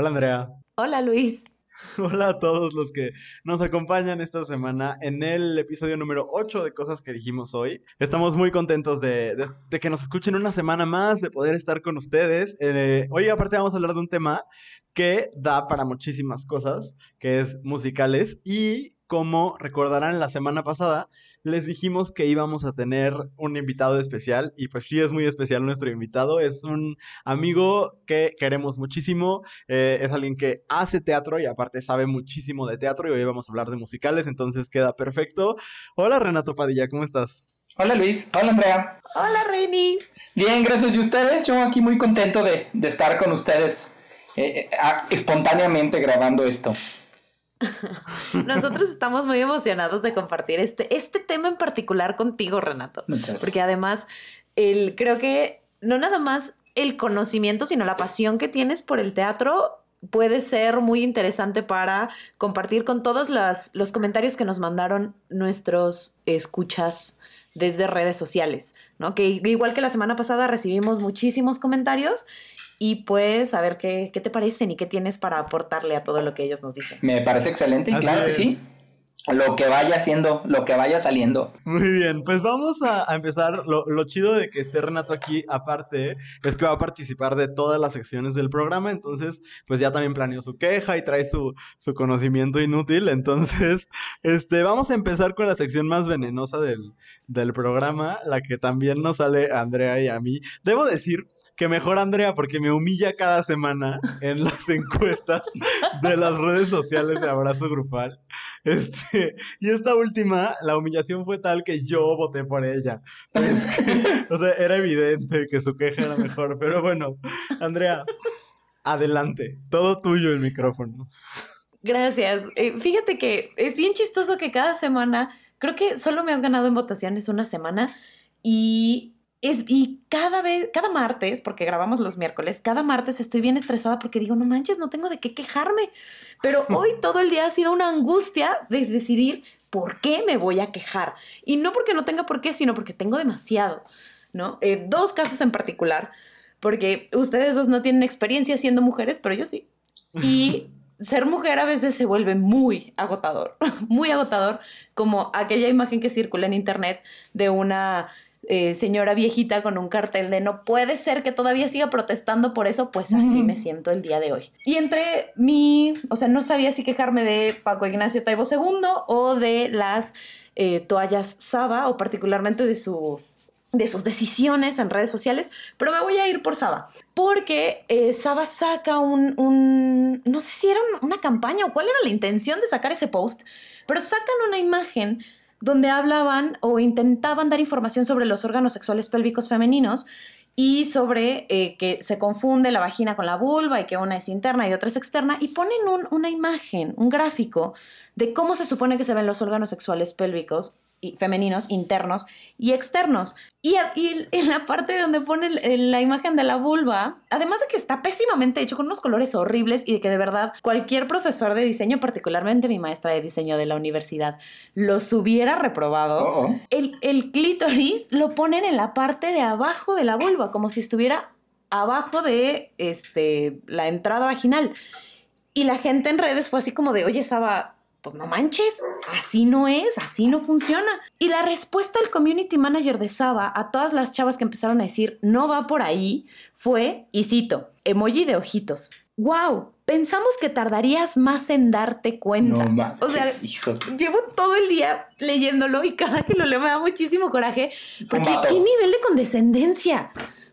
Hola Andrea. Hola Luis. Hola a todos los que nos acompañan esta semana en el episodio número 8 de Cosas que dijimos hoy. Estamos muy contentos de, que nos escuchen una semana más, de poder estar con ustedes. Eh, hoy aparte vamos a hablar de un tema que da para muchísimas cosas, que es musicales y como recordarán la semana pasada, les dijimos que íbamos a tener un invitado especial y pues sí es muy especial nuestro invitado. Es un amigo que queremos muchísimo, eh, es alguien que hace teatro y aparte sabe muchísimo de teatro y hoy vamos a hablar de musicales, entonces queda perfecto. Hola Renato Padilla, ¿cómo estás? Hola Luis, hola Andrea. Hola Reni. Bien, gracias. ¿Y ustedes? Yo aquí muy contento de, estar con ustedes eh, eh, espontáneamente grabando esto. Nosotros estamos muy emocionados de compartir este, este tema en particular contigo, Renato. Porque además, el, creo que no nada más el conocimiento, sino la pasión que tienes por el teatro puede ser muy interesante para compartir con todos los comentarios que nos mandaron nuestros escuchas desde redes sociales, ¿no? Que igual que la semana pasada recibimos muchísimos comentarios y pues a ver qué, qué te parecen y qué tienes para aportarle a todo lo que ellos nos dicen. Me parece excelente y claro que sí. Lo que vaya haciendo, lo que vaya saliendo. Muy bien, pues vamos a, empezar. Lo, lo, chido de que esté Renato aquí, aparte, es que va a participar de todas las secciones del programa. Entonces, pues ya también planeó su queja y trae su, su conocimiento inútil. Entonces, este, vamos a empezar con la sección más venenosa del, del programa, la que también nos sale a Andrea y a mí. Debo decir que mejor Andrea porque me humilla cada semana en las encuestas de las redes sociales de abrazo grupal. Este, y esta última, la humillación fue tal que yo voté por ella. o sea, era evidente que su queja era mejor, pero bueno, Andrea, adelante, todo tuyo el micrófono. Gracias. Eh, fíjate que es bien chistoso que cada semana, creo que solo me has ganado en votaciones una semana y es, y cada vez, cada martes, porque grabamos los miércoles, cada martes estoy bien estresada porque digo, no manches, no tengo de qué quejarme. Pero hoy todo el día ha sido una angustia de decidir por qué me voy a quejar. Y no porque no tenga por qué, sino porque tengo demasiado, ¿no? Eh, dos casos en particular, porque ustedes dos no tienen experiencia siendo mujeres, pero yo sí. Y ser mujer a veces se vuelve muy agotador, muy agotador, como aquella imagen que circula en internet de una eh, señora viejita con un cartel de no puede ser que todavía siga protestando por eso, pues así me siento el día de hoy. Y entre mi, o sea, no sabía si quejarme de Paco Ignacio Taibo II o de las eh, toallas Saba o particularmente de sus de sus decisiones en redes sociales, pero me voy a ir por Saba, porque eh, Saba saca un, un, no sé si era una campaña o cuál era la intención de sacar ese post, pero sacan una imagen donde hablaban o intentaban dar información sobre los órganos sexuales pélvicos femeninos y sobre eh, que se confunde la vagina con la vulva y que una es interna y otra es externa y ponen una imagen, un gráfico de cómo se supone que se ven los órganos sexuales pélvicos femeninos internos y externos. Y, en la parte donde pone la imagen de la vulva, además de que está pésimamente hecho con unos colores horribles y de que de verdad cualquier profesor de diseño, particularmente mi maestra de diseño de la universidad, los hubiera reprobado, El, el clítoris lo ponen en la parte de abajo de la vulva, como si estuviera abajo de este, la entrada vaginal. Y la gente en redes fue así como de, oye, Saba, pues no manches, así no es, así no funciona. Y la respuesta del community manager de Saba a todas las chavas que empezaron a decir no va por ahí fue, y cito, emoji de ojitos. ¡Wow! Pensamos que tardarías más en darte cuenta. No manches, o sea, llevo todo el día leyéndolo y cada que lo leo me da muchísimo coraje. Porque qué nivel de condescendencia.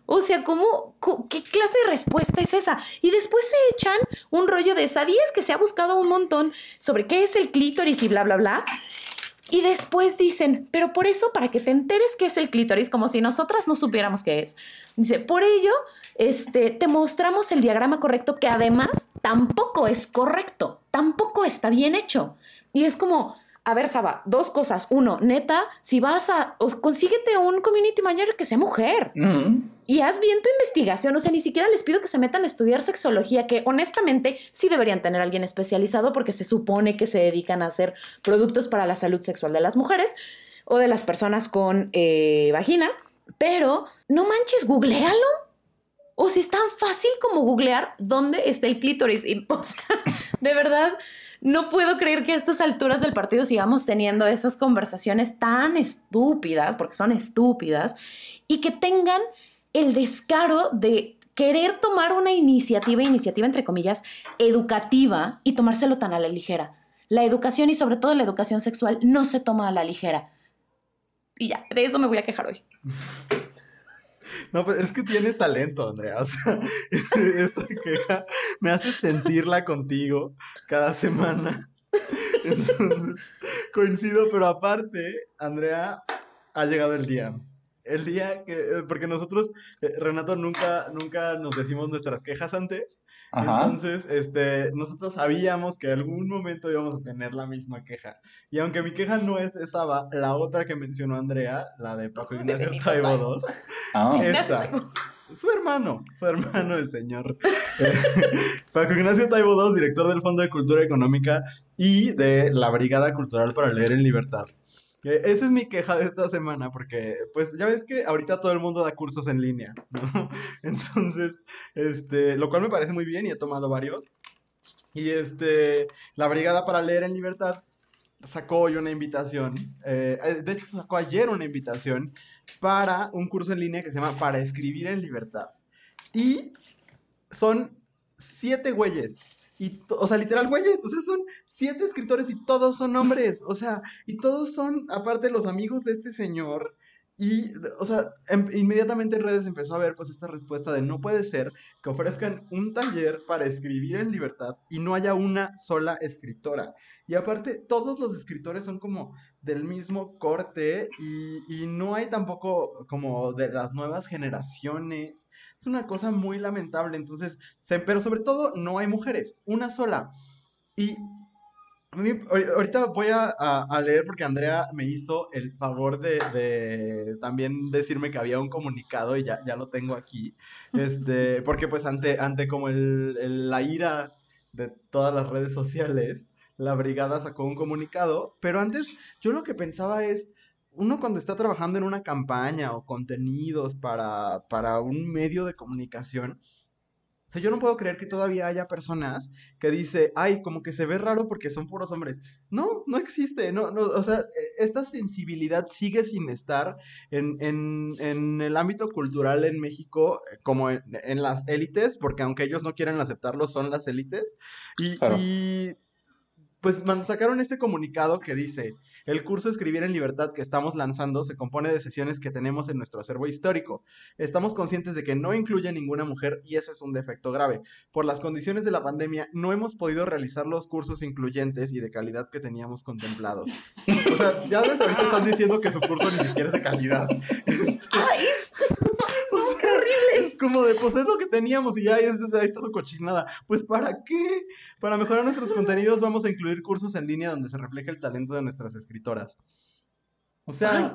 O sea, ¿cómo, ¿qué clase de respuesta es esa? Y después se echan un rollo de, ¿sabías que se ha buscado un montón sobre qué es el clítoris y bla, bla, bla? Y después dicen, pero por eso, para que te enteres qué es el clítoris, como si nosotras no supiéramos qué es. Dice, por ello, este, te mostramos el diagrama correcto, que además tampoco es correcto, tampoco está bien hecho. Y es como, a ver, Saba, dos cosas. Uno, neta, si vas a, consíguete un community manager que sea mujer. Y haz bien tu investigación. O sea, ni siquiera les pido que se metan a estudiar sexología, que honestamente sí deberían tener a alguien especializado porque se supone que se dedican a hacer productos para la salud sexual de las mujeres o de las personas con eh, vagina. Pero no manches, googlealo. o si es tan fácil como googlear dónde está el clítoris. Y, o sea, de verdad, no puedo creer que a estas alturas del partido sigamos teniendo esas conversaciones tan estúpidas, porque son estúpidas, y que tengan el descaro de querer tomar una iniciativa, iniciativa entre comillas, educativa y tomárselo tan a la ligera. La educación y sobre todo la educación sexual no se toma a la ligera. Y ya, de eso me voy a quejar hoy. No, pues es que tienes talento, Andrea. O sea, esta queja me hace sentirla contigo cada semana. Entonces, coincido, pero aparte, Andrea, ha llegado el día. El día que, porque nosotros, eh, Renato, nunca, nunca nos decimos nuestras quejas antes. Entonces, este, nosotros sabíamos que en algún momento íbamos a tener la misma queja. Y aunque mi queja no es esa, la otra que mencionó Andrea, la de Paco Ignacio Taibo II, ah. su hermano, su hermano, el señor Paco Ignacio Taibo II, director del Fondo de Cultura Económica y de la Brigada Cultural para Leer en Libertad. Esa es mi queja de esta semana, porque pues ya ves que ahorita todo el mundo da cursos en línea, ¿no? Entonces, este, lo cual me parece muy bien y he tomado varios. Y este, la Brigada para Leer en Libertad sacó hoy una invitación, eh, eh, de hecho sacó ayer una invitación para un curso en línea que se llama Para Escribir en Libertad. Y son siete güeyes y, o sea, literal, güeyes, o sea, son siete escritores y todos son hombres, o sea, y todos son, aparte, los amigos de este señor. Y, o sea, em, inmediatamente en redes empezó a ver pues esta respuesta de no puede ser que ofrezcan un taller para escribir en libertad y no haya una sola escritora. Y aparte, todos los escritores son como del mismo corte y, y no hay tampoco como de las nuevas generaciones. Es una cosa muy lamentable. Entonces, pero sobre todo no hay mujeres, una sola. Y ahorita voy a, leer porque Andrea me hizo el favor de, también decirme que había un comunicado y ya, ya lo tengo aquí. Este, porque pues ante, ante como el, la ira de todas las redes sociales, la brigada sacó un comunicado, pero antes yo lo que pensaba es, uno cuando está trabajando en una campaña o contenidos para, para un medio de comunicación, o sea, yo no puedo creer que todavía haya personas que dice, ay, como que se ve raro porque son puros hombres. No, no existe. No, no, o sea, e, esta sensibilidad sigue sin estar en, en, en el ámbito cultural en México eh, como en, las élites, porque aunque ellos no quieran aceptarlo, son las élites. Y, y pues sacaron este comunicado que dice, el curso Escribir en Libertad que estamos lanzando se compone de sesiones que tenemos en nuestro acervo histórico. Estamos conscientes de que no incluye ninguna mujer y eso es un defecto grave. Por las condiciones de la pandemia no hemos podido realizar los cursos incluyentes y de calidad que teníamos contemplados. O sea, ya desde ahorita están diciendo que su curso ni siquiera es de calidad. Es como de, pues es lo que teníamos y ya ahí está su cochinada. Pues ¿para qué? Para mejorar nuestros contenidos vamos a incluir cursos en línea donde se refleje el talento de nuestras escritoras o sea,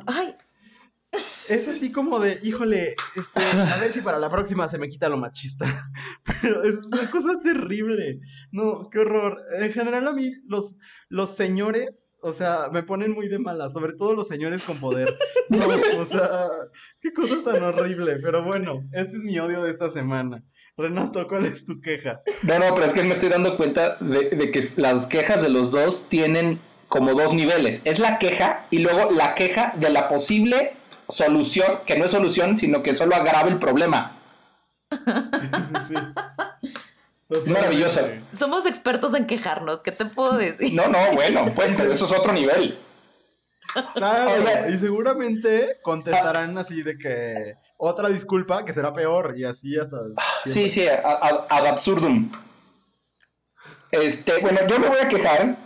es así como de, híjole, este, a ver si para la próxima se me quita lo machista. Pero es una cosa terrible. No, qué horror. En general a mí los, los señores, o sea, me ponen muy de mala, sobre todo los señores con poder. o sea, qué cosa tan horrible. Pero bueno, este es mi odio de esta semana. Renato, ¿cuál es tu queja? No, no, pero es que me estoy dando cuenta de que las quejas de los dos tienen como dos niveles. Es la queja y luego la queja de la posible solución, que no es solución, sino que solo agrava el problema. Es maravilloso. Somos expertos en quejarnos, ¿qué te puedo decir? No, no, bueno, pues, pero eso es otro nivel. Claro, y seguramente contestarán así de que otra disculpa que será peor y así hasta. Sí, sí, ad absurdum. Este, bueno, yo me voy a quejar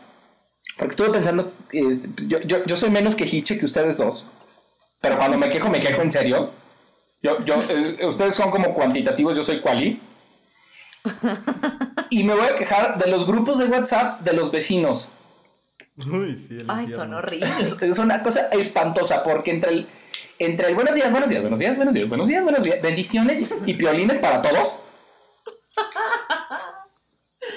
porque estuve pensando, este, pues, yo, yo, yo soy menos quejiche que ustedes dos, pero cuando me quejo, me quejo en serio. Yo, yo, ustedes son como cuantitativos, yo soy quali. Y me voy a quejar de los grupos de WhatsApp de los vecinos. Uy, sí, Ay, son horribles. Es, una cosa espantosa porque entre el, entre el buenos días, buenos días, buenos días, buenos días, buenos días, buenos días, bendiciones y piolines para todos.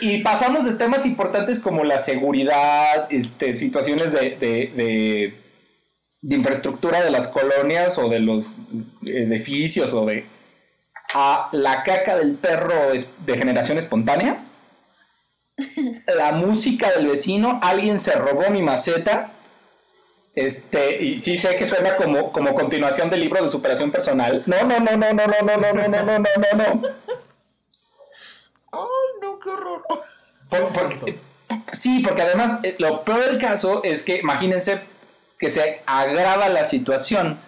Y pasamos de temas importantes como la seguridad, este, situaciones de, de, infraestructura de las colonias o de los edificios o de a la caca del perro de generación espontánea, la música del vecino, alguien se robó mi maceta. Este, y sí sé que suena como, como continuación del libro de superación personal. No, no, no, no, no, no, no, no, no, no, no, no, no, no. Ay, no, qué horror. Por- porque- sí, porque además eh, lo peor del caso es que imagínense que se agrava la situación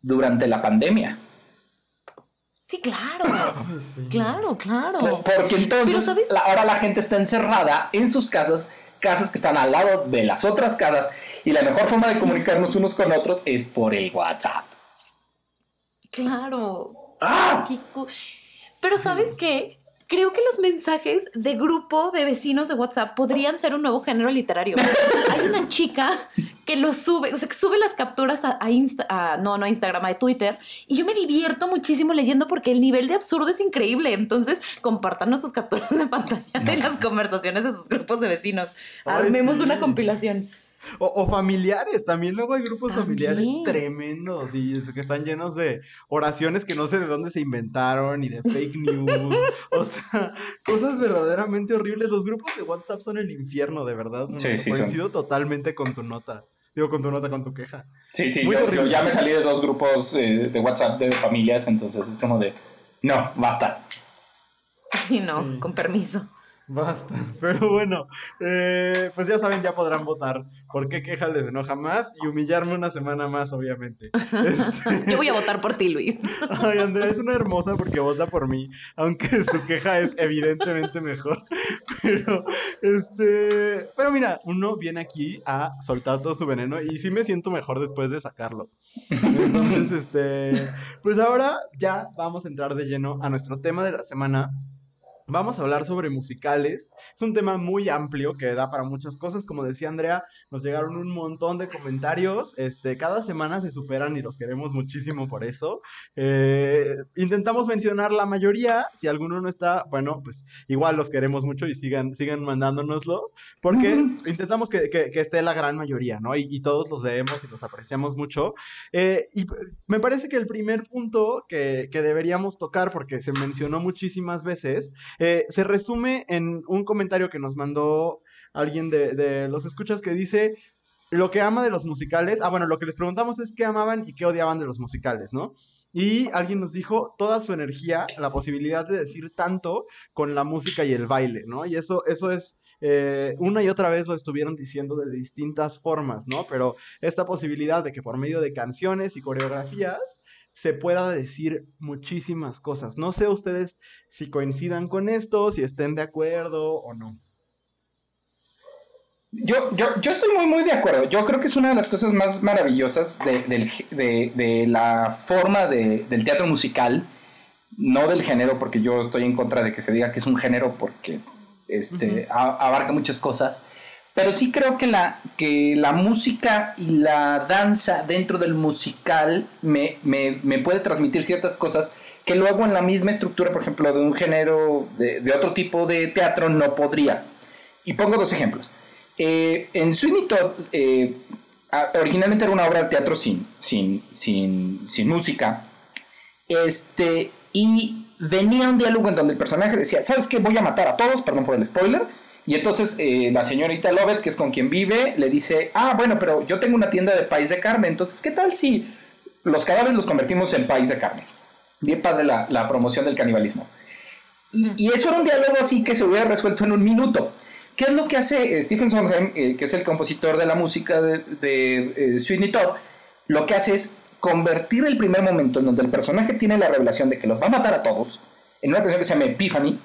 durante la pandemia. Sí, claro. Sí. Claro, claro. Por- Porque entonces ¿sabes? la- ahora la gente está encerrada en sus casas, casas que están al lado de las otras casas, y la mejor forma de comunicarnos unos con otros es por el WhatsApp. Claro. ¡Ah! Pero ¿sabes qué? Creo que los mensajes de grupo de vecinos de WhatsApp podrían ser un nuevo género literario. Hay una chica que lo sube, o sea, que sube las capturas a, a Insta- a- no, no a Instagram, a Twitter, y yo me divierto muchísimo leyendo porque el nivel de absurdo es increíble. Entonces, compartan sus capturas de pantalla de las conversaciones de sus grupos de vecinos. Armemos una compilación. O, o familiares, también luego hay grupos familiares tremendos y es que están llenos de oraciones que no sé de dónde se inventaron y de fake news. o sea, cosas verdaderamente horribles. Los grupos de WhatsApp son el infierno, de verdad. Sí, sí, son. Coincido totalmente con tu nota. Digo, con tu nota, con tu queja. Sí, sí, Muy yo, ya me salí de dos grupos eh, de WhatsApp de familias, entonces es como de, no, basta. Sí, no, Sí. con permiso. Basta. Pero bueno, eh, pues ya saben, ya podrán votar por qué queja les enoja más y humillarme una semana más, obviamente. Este, Yo voy a votar por ti, Luis. Ay, Andrea es una hermosa porque vota por mí, aunque su queja es evidentemente mejor. Pero, este, pero mira, uno viene aquí a soltar todo su veneno y sí me siento mejor después de sacarlo. Entonces, este, pues ahora ya vamos a entrar de lleno a nuestro tema de la semana. Vamos a hablar sobre musicales. Es un tema muy amplio que da para muchas cosas. Como decía Andrea, nos llegaron un montón de comentarios. Este, cada semana se superan y los queremos muchísimo por eso. Eh, intentamos mencionar la mayoría. Si alguno no está, bueno, pues igual los queremos mucho y sigan, sigan mandándonoslo. Porque intentamos que, que- que esté la gran mayoría, ¿no? Y, y todos los leemos y los apreciamos mucho. Eh, y me parece que el primer punto que, que deberíamos tocar, porque se mencionó muchísimas veces, eh, se resume en un comentario que nos mandó alguien de, de los escuchas que dice lo que ama de los musicales. Ah, bueno, lo que les preguntamos es qué amaban y qué odiaban de los musicales, ¿no? Y alguien nos dijo toda su energía, la posibilidad de decir tanto con la música y el baile, ¿no? Y eso, eso es, eh, una y otra vez lo estuvieron diciendo de distintas formas, ¿no? Pero esta posibilidad de que por medio de canciones y coreografías se pueda decir muchísimas cosas. No sé ustedes si coincidan con esto, si estén de acuerdo o no. Yo, yo, yo estoy muy, muy de acuerdo. Yo creo que es una de las cosas más maravillosas de, de- de la forma de- del teatro musical, no del género, porque yo estoy en contra de que se diga que es un género porque este, a- abarca muchas cosas. Pero sí creo que la, que la música y la danza dentro del musical me, me- me puede transmitir ciertas cosas que luego en la misma estructura, por ejemplo, de un género, de, otro tipo de teatro, no podría. Y pongo dos ejemplos. Eh, en Sweeney Todd, eh, originalmente era una obra de teatro sin, sin, sin, sin música. Este, y venía un diálogo en donde el personaje decía, ¿sabes qué? Voy a matar a todos, perdón por el spoiler. Y entonces eh, la señorita Lovett, que es con quien vive, le dice, ah, bueno, pero yo tengo una tienda de país de carne, entonces, ¿qué tal si los cadáveres los convertimos en país de carne? Bien padre la, la promoción del canibalismo. Y, y eso era un diálogo así que se hubiera resuelto en un minuto. ¿Qué es lo que hace eh, Stephen Sondheim, eh, que es el compositor de la música de, de eh, Sweeney Todd? Lo que hace es convertir el primer momento en donde el personaje tiene la revelación de que los va a matar a todos, en una canción que se llama Epiphany,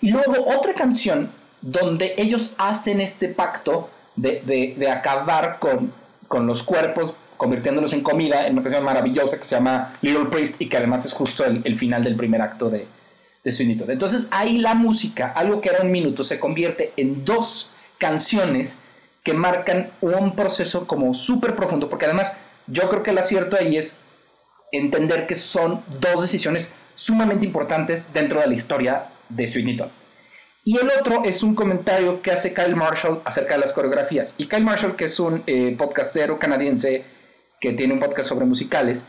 y luego otra canción donde ellos hacen este pacto de, de- acabar con, con los cuerpos, convirtiéndolos en comida, en una canción maravillosa que se llama Little Priest y que además es justo el, final del primer acto de, de Sweeney. Entonces ahí la música, algo que era un minuto, se convierte en dos canciones que marcan un proceso como súper profundo, porque además yo creo que el acierto ahí es entender que son dos decisiones sumamente importantes dentro de la historia de Sweeney Todd. Y el otro es un comentario que hace Kyle Marshall acerca de las coreografías. Y Kyle Marshall, que es un eh, podcastero canadiense que tiene un podcast sobre musicales,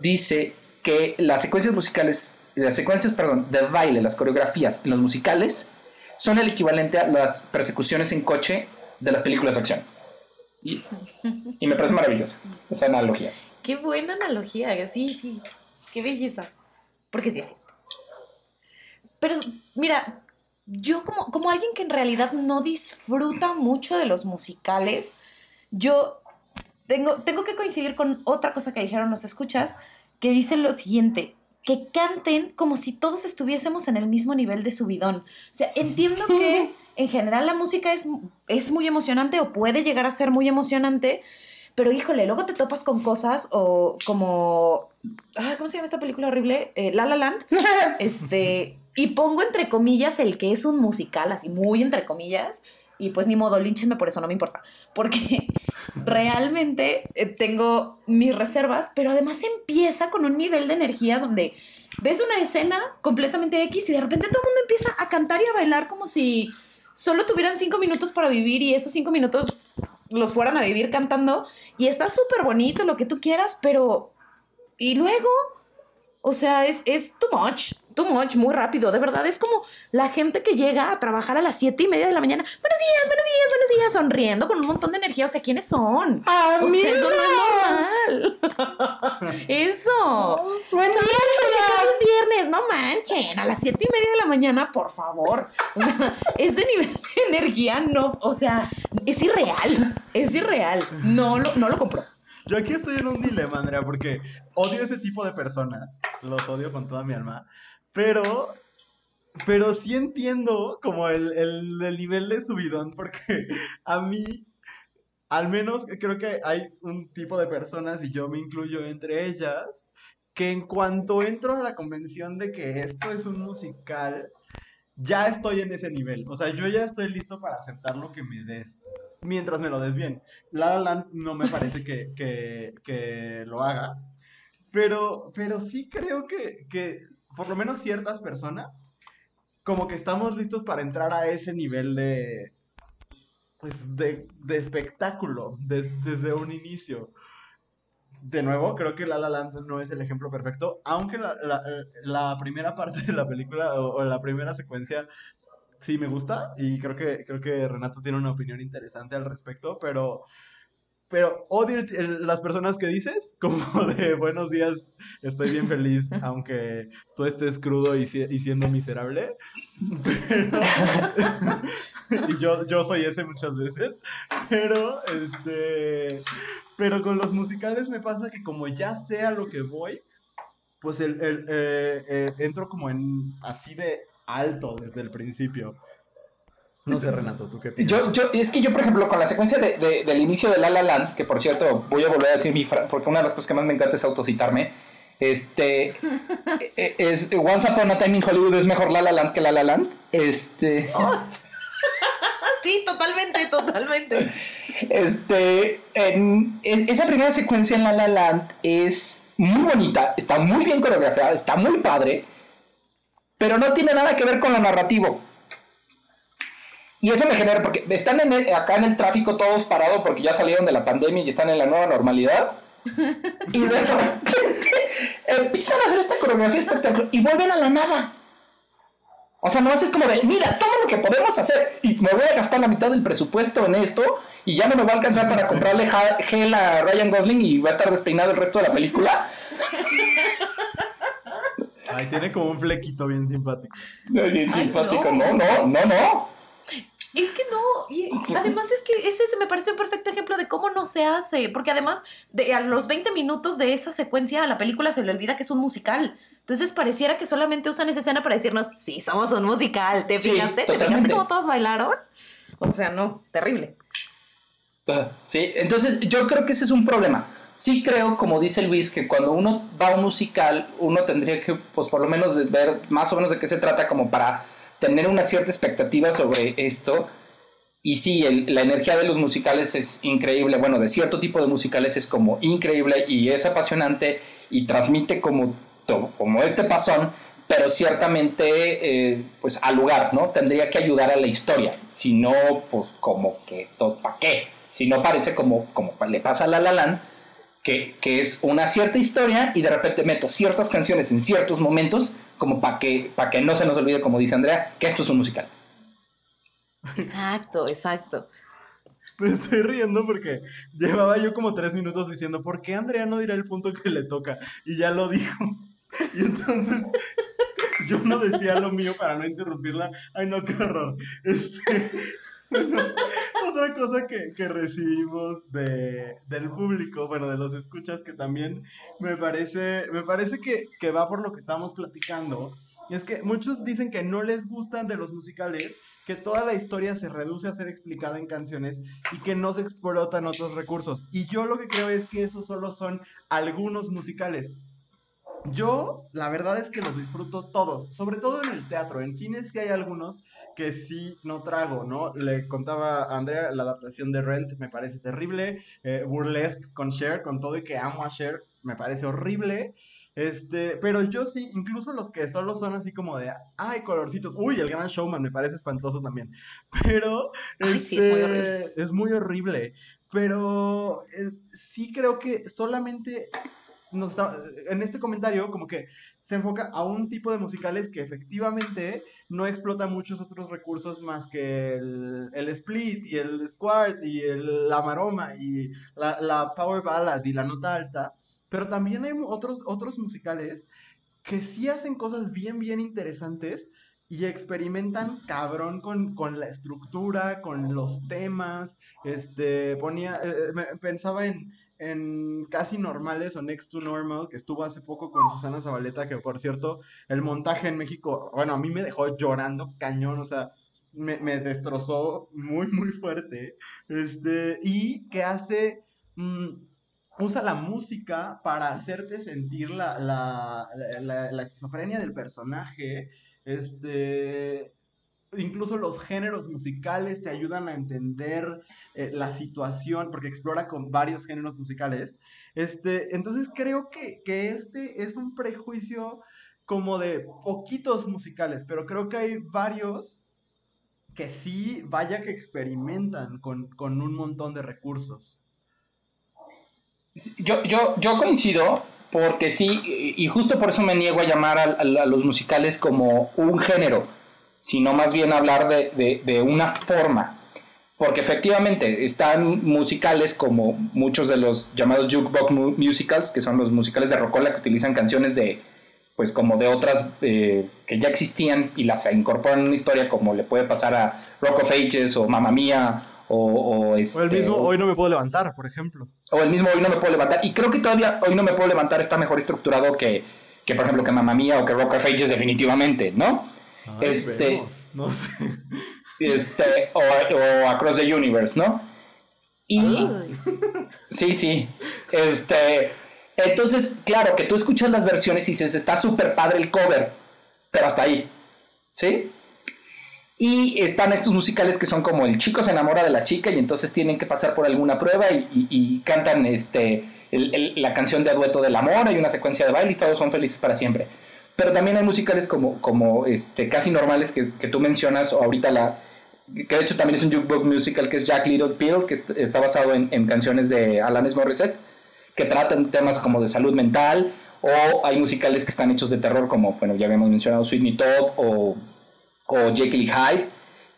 dice que las secuencias musicales las secuencias, perdón, de baile, las coreografías en los musicales son el equivalente a las persecuciones en coche de las películas de acción. Y, me parece maravillosa esa analogía. Qué buena analogía, sí, sí. Qué belleza. Porque sí es cierto. Pero mira, yo como, como alguien que en realidad no disfruta mucho de los musicales, yo tengo, tengo que coincidir con otra cosa que dijeron los escuchas, que dicen lo siguiente, que canten como si todos estuviésemos en el mismo nivel de subidón. O sea, entiendo que en general la música es, es muy emocionante o puede llegar a ser muy emocionante, pero híjole, luego te topas con cosas o como, ah, ¿cómo se llama esta película horrible? Eh, La La Land. este, y pongo entre comillas el que es un musical, así muy entre comillas. Y pues ni modo, línchenme por eso, no me importa. Porque realmente eh, tengo mis reservas, pero además empieza con un nivel de energía donde ves una escena completamente X y de repente todo el mundo empieza a cantar y a bailar como si solo tuvieran cinco minutos para vivir y esos cinco minutos los fueran a vivir cantando. Y está súper bonito, lo que tú quieras, pero... Y luego, o sea, es, es too much, too much, muy rápido. De verdad, es como la gente que llega a trabajar a las siete y media de la mañana. Buenos días, buenos días, buenos días, sonriendo con un montón de energía. O sea, ¿quiénes son? ¡Amigos! Eso no es normal. Eso. Buenos días, es viernes, no manchen. A las siete y media de la mañana, por favor. O sea, ese nivel de energía no, o sea, es irreal. Es irreal. No lo, no lo compro. Yo aquí estoy en un dilema, Andrea, porque odio ese tipo de personas. Los odio con toda mi alma. Pero. Pero sí entiendo como el, el, el nivel de subidón, porque a mí. Al menos creo que hay un tipo de personas, y yo me incluyo entre ellas, que en cuanto entro a la convención de que esto es un musical, ya estoy en ese nivel. O sea, yo ya estoy listo para aceptar lo que me des. Mientras me lo des bien. La La Land no me parece que, que, que lo haga. Pero, pero sí creo que, que por lo menos ciertas personas, como que estamos listos para entrar a ese nivel de, pues, de, de espectáculo des- desde un inicio. De nuevo, creo que La La Land no es el ejemplo perfecto, aunque la, la- la primera parte de la película o, o la primera secuencia sí me gusta y creo que, creo que Renato tiene una opinión interesante al respecto, pero, pero odio las personas que dices, como de buenos días, estoy bien feliz, aunque tú estés crudo y, si- y siendo miserable. Pero- y yo, yo soy ese muchas veces, pero este, pero con los musicales me pasa que como ya sé a lo que voy, pues el, el, eh, eh, entro como en así de alto desde el principio. No sé, Renato, ¿tú qué piensas? Yo, yo, es que yo, por ejemplo, con la secuencia de- de- del inicio de La La Land, que por cierto, voy a volver a decir mi frase, porque una de las cosas que más me encanta es autocitarme, este, e- es Once Upon a Time in Hollywood es mejor La La Land que La La Land, este, Sí, totalmente, totalmente. este, en- esa primera secuencia en La La Land es muy bonita, está muy bien coreografiada, está muy padre, pero no tiene nada que ver con lo narrativo. Y eso me genera, porque están en el- acá en el tráfico todos parados porque ya salieron de la pandemia y están en la nueva normalidad. Y de repente empiezan a hacer esta coreografía espectacular y vuelven a la nada. O sea, no es como de, mira, todo lo que podemos hacer y me voy a gastar la mitad del presupuesto en esto y ya no me va a alcanzar para comprarle gel a Ryan Gosling y va a estar despeinado el resto de la película. Ay, tiene como un flequito bien simpático. Bien Ay, simpático. no. No, no, no, no. Es que no, y además es que ese se me parece un perfecto ejemplo de cómo no se hace, porque además de a los 20 minutos de esa secuencia a la película se le olvida que es un musical. Entonces pareciera que solamente usan esa escena para decirnos, sí, somos un musical, ¿te Sí, fijaste? ¿Te fijaste cómo todos bailaron? O sea, no, terrible. Sí, entonces yo creo que ese es un problema. Sí creo, como dice Luis, que cuando uno va a un musical, uno tendría que, pues por lo menos ver más o menos de qué se trata, como para tener una cierta expectativa sobre esto. Y sí, el- la energía de los musicales es increíble. Bueno, de cierto tipo de musicales es como increíble y es apasionante y transmite como, como este pasón, pero ciertamente, eh, pues al lugar, ¿no? Tendría que ayudar a la historia. Si no, pues como que, ¿para qué? Si no parece como, como le pasa a La La Land, que, que es una cierta historia y de repente meto ciertas canciones en ciertos momentos como para que, para que no se nos olvide, como dice Andrea, que esto es un musical. Exacto, exacto. Me estoy riendo porque llevaba yo como tres minutos diciendo, ¿por qué Andrea no dirá el punto que le toca? Y ya lo dijo. Y entonces yo no decía lo mío para no interrumpirla. Ay, no, qué horror. Este, otra cosa que, que recibimos de, del público, bueno, de los escuchas, que también me parece, me parece que, que va por lo que estamos platicando. Y es que muchos dicen que no les gustan de los musicales, que toda la historia se reduce a ser explicada en canciones y que no se explotan otros recursos. Y yo lo que creo es que esos solo son algunos musicales. Yo, la verdad es que los disfruto todos, sobre todo en el teatro. En cine sí hay algunos que sí no trago, ¿no? Le contaba a Andrea la adaptación de Rent, me parece terrible. Eh, Burlesque con Cher, con todo y que amo a Cher, me parece horrible. Este, pero yo sí, incluso los que solo son así como de, ay, colorcitos. Uy, el gran showman me parece espantoso también. Pero Ay, sí, es muy este, horrible. es muy horrible. Pero eh, sí creo que solamente nos en este comentario como que se enfoca a un tipo de musicales que efectivamente no explota muchos otros recursos más que el, el split y el squart y el- la maroma y la, la power ballad y la nota alta. Pero también hay otros, otros musicales que sí hacen cosas bien, bien interesantes y experimentan cabrón con, con la estructura, con los temas. Este, ponía, eh, pensaba en, en Casi Normales o Next to Normal, que estuvo hace poco con Susana Zabaleta, que por cierto, el montaje en México, bueno, a mí me dejó llorando cañón, o sea, me, me destrozó muy, muy fuerte. Este, y que hace. mm, usa la música para hacerte sentir la, la, la- la esquizofrenia del personaje. Este, incluso los géneros musicales te ayudan a entender eh, la situación, porque explora con varios géneros musicales. Este, entonces creo que, que este es un prejuicio como de poquitos musicales, pero creo que hay varios que sí, vaya que experimentan con, con un montón de recursos. Yo, yo, yo coincido porque sí, y justo por eso me niego a llamar a los musicales como un género, sino más bien hablar de, de- de una forma. Porque efectivamente están musicales como muchos de los llamados jukebox mu- musicals, que son los musicales de rocola que utilizan canciones de, pues como de otras eh, que ya existían y las incorporan en una historia, como le puede pasar a Rock of Ages o Mamma Mía o, o O el este, mismo Hoy no me puedo levantar, por ejemplo. o el mismo Hoy no me puedo levantar. Y creo que todavía Hoy no me puedo levantar está mejor estructurado que, que por ejemplo, que Mamma Mía o que Rock of Ages definitivamente, ¿no? Ay, Este- vemos, No sé. Este, o, o Across the Universe, ¿no? Y Ay. sí, sí. Este, entonces, claro, que tú escuchas las versiones y dices, está súper padre el cover, pero hasta ahí, ¿sí? Y están estos musicales que son como el chico se enamora de la chica y entonces tienen que pasar por alguna prueba y, y- y cantan este, el- el- la canción de adueto del amor, hay una secuencia de baile y todos son felices para siempre. Pero también hay musicales como, como este, casi normales que, que tú mencionas, o ahorita la. que de hecho también es un jukebox musical que es Jack Little Pill, que est- está basado en, en canciones de Alanis Morissette, que tratan temas como de salud mental, o hay musicales que están hechos de terror, como, bueno, ya habíamos mencionado Sweeney Todd o, o Jekyll y Hyde.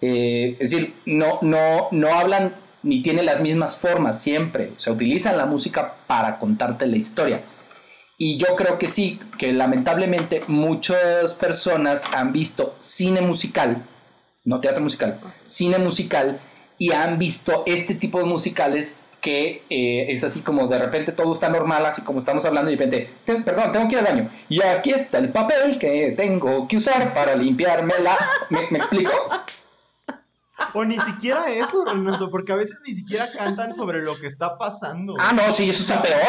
Eh, es decir, no, no, no hablan ni tienen las mismas formas siempre, o sea, utilizan la música para contarte la historia. Y yo creo que sí, que lamentablemente muchas personas han visto cine musical, no teatro musical, cine musical, y han visto este tipo de musicales que eh, es así como de repente todo está normal, así como estamos hablando, y de repente, "Te- perdón, tengo que ir al baño. Y aquí está el papel que tengo que usar para limpiármela. ¿Me, me explico? O ni siquiera eso, Renato, porque a veces ni siquiera cantan sobre lo que está pasando. Ah, no, sí, eso está peor.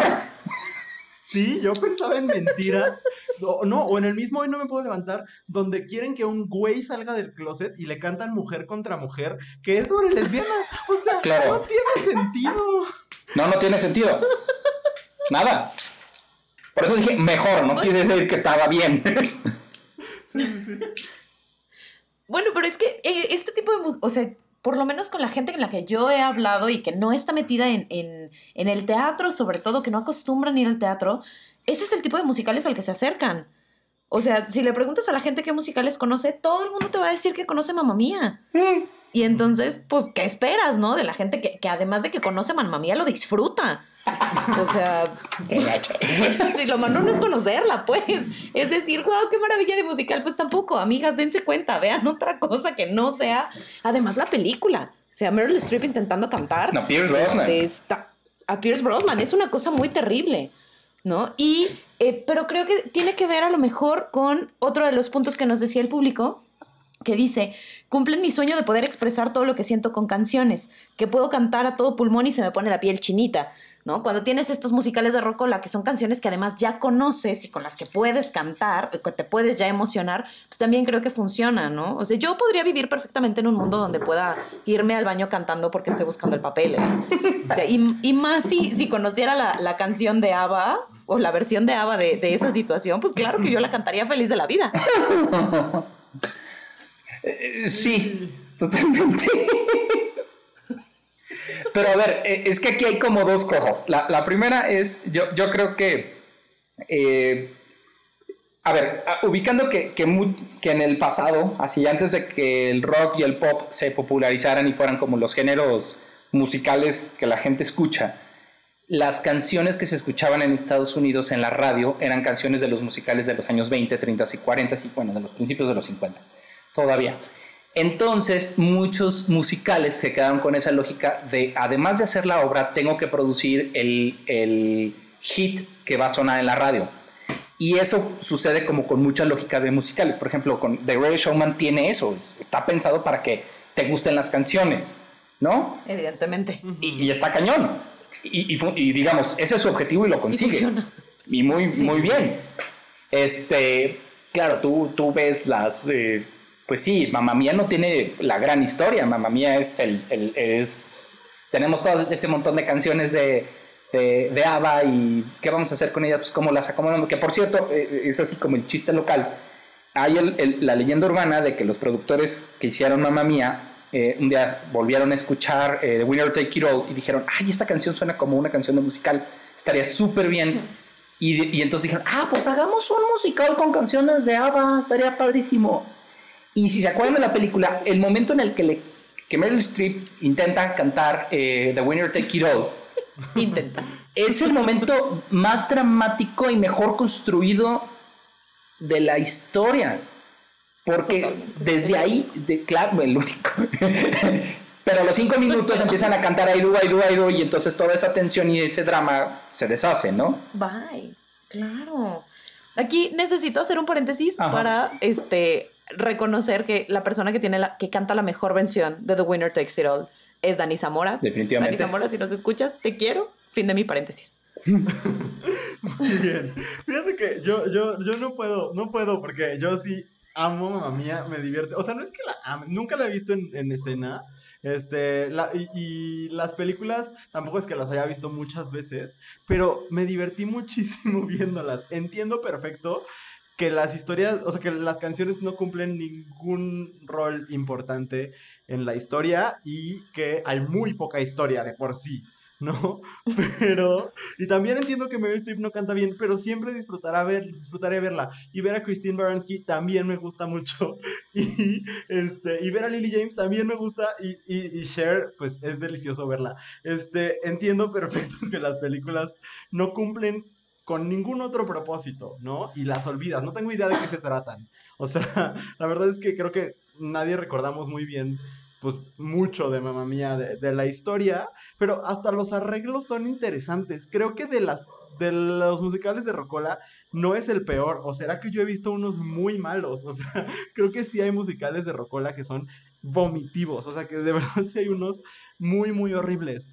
Sí, yo pensaba en mentiras. O, no, o en el mismo Hoy no me puedo levantar, donde quieren que un güey salga del closet y le cantan mujer contra mujer, que es sobre lesbianas. O sea, Claro. no tiene sentido. No, no tiene sentido. Nada. Por eso dije mejor, no quiere decir que estaba bien. Bueno, pero es que eh, este tipo de música, o sea, por lo menos con la gente con la que yo he hablado y que no está metida en, en, en el teatro, sobre todo, que no acostumbran ir al teatro, ese es el tipo de musicales al que se acercan. O sea, si le preguntas a la gente qué musicales conoce, todo el mundo te va a decir que conoce Mamma Mía. Mm. Y entonces, pues, ¿qué esperas, no? De la gente que, que además de que conoce Mamma Mía, lo disfruta. O sea, si lo malo no es conocerla, pues. Es decir, wow, qué maravilla de musical. Pues tampoco, amigas, dense cuenta, vean otra cosa que no sea. Además, la película. O sea, Meryl Streep intentando cantar. No, Pierce Brosnan. Este, está- a Pierce Brosnan es una cosa muy terrible, ¿no? Y, eh, pero creo que tiene que ver a lo mejor con otro de los puntos que nos decía el público, que dice, cumplen mi sueño de poder expresar todo lo que siento con canciones, que puedo cantar a todo pulmón y se me pone la piel chinita, ¿no? Cuando tienes estos musicales de Rocola, que son canciones que además ya conoces y con las que puedes cantar, que te puedes ya emocionar, pues también creo que funciona, ¿no? O sea, yo podría vivir perfectamente en un mundo donde pueda irme al baño cantando porque estoy buscando el papel, ¿eh? O sea, y, y más si, si conociera la, la canción de ABBA o la versión de ABBA de, de esa situación, pues claro que yo la cantaría feliz de la vida. Eh, Sí, totalmente. Pero a ver, eh, es que aquí hay como dos cosas. La, primera es, yo, yo creo que, eh, a ver, ubicando que, que en el pasado, así antes de que el rock y el pop se popularizaran y fueran como los géneros musicales que la gente escucha, las canciones que se escuchaban en Estados Unidos en la radio eran canciones de los musicales de los años 20, 30 y 40 y bueno, de los principios de los 50 todavía. Entonces, muchos musicales se quedaron con esa lógica de, además de hacer la obra, tengo que producir el, el hit que va a sonar en la radio. Y eso sucede como con mucha lógica de musicales. Por ejemplo, con The Greatest Showman tiene eso. es- Está pensado para que te gusten las canciones, ¿no? Evidentemente. Y, y está cañón. Y, y y digamos, ese es su objetivo y lo consigue. Y muy, muy bien. Este, claro, tú, tú ves las. eh, pues sí, Mamá Mía no tiene la gran historia. Mamá Mía es el. es, tenemos todo este montón de canciones de, de, de ABBA y ¿qué vamos a hacer con ellas? Pues cómo las acomodamos. Que por cierto, eh, es así como el chiste local. Hay la leyenda urbana de que los productores que hicieron Mamma Mía eh, un día volvieron a escuchar eh, The Winner Take It All y dijeron, ay, esta canción suena como una canción de musical, estaría súper bien. Y, y entonces dijeron, ah, pues hagamos un musical con canciones de ABBA, estaría padrísimo. Y si se acuerdan de la película, el momento en el que, le, que Meryl Streep intenta cantar eh, The Winner Take It All, Intenta. es el momento más dramático y mejor construido de la historia. Porque Totalmente. desde ahí, de, claro, el único. Pero a los cinco minutos empiezan a cantar Aidu, Aidu, Aidu, y entonces toda esa tensión y ese drama se deshace, ¿no? Bye. Claro. Aquí necesito hacer un paréntesis Ajá. para este reconocer que la persona que tiene la que canta la mejor versión de The Winner Takes It All es Dani Zamora. Definitivamente. Dani Zamora, si nos escuchas, te quiero. Fin de mi paréntesis. Muy bien. Fíjate que yo, yo, yo no puedo, no puedo porque yo sí amo Mamma Mía, me divierte. O sea, no es que la ame, nunca la he visto en, en escena. Este, la- y, y las películas tampoco es que las haya visto muchas veces, pero me divertí muchísimo viéndolas. Entiendo perfecto que las historias, o sea, que las canciones no cumplen ningún rol importante en la historia y que hay muy poca historia de por sí, ¿no? Pero, y también entiendo que Meryl Streep no canta bien, pero siempre disfrutará ver, disfrutaré verla. Y ver a Christine Baranski también me gusta mucho. Y, este, y ver a Lily James también me gusta. Y, y, y Cher, pues es delicioso verla. Este, entiendo perfecto que las películas no cumplen con ningún otro propósito, ¿no? Y las olvidas. No tengo idea de qué se tratan. O sea, la verdad es que creo que nadie recordamos muy bien, pues, mucho de Mamma Mía, de, de la historia. Pero hasta los arreglos son interesantes. Creo que de las de los musicales de Rocola no es el peor. O será que yo he visto unos muy malos. O sea, creo que sí hay musicales de Rocola que son vomitivos. O sea, que de verdad sí hay unos muy, muy horribles.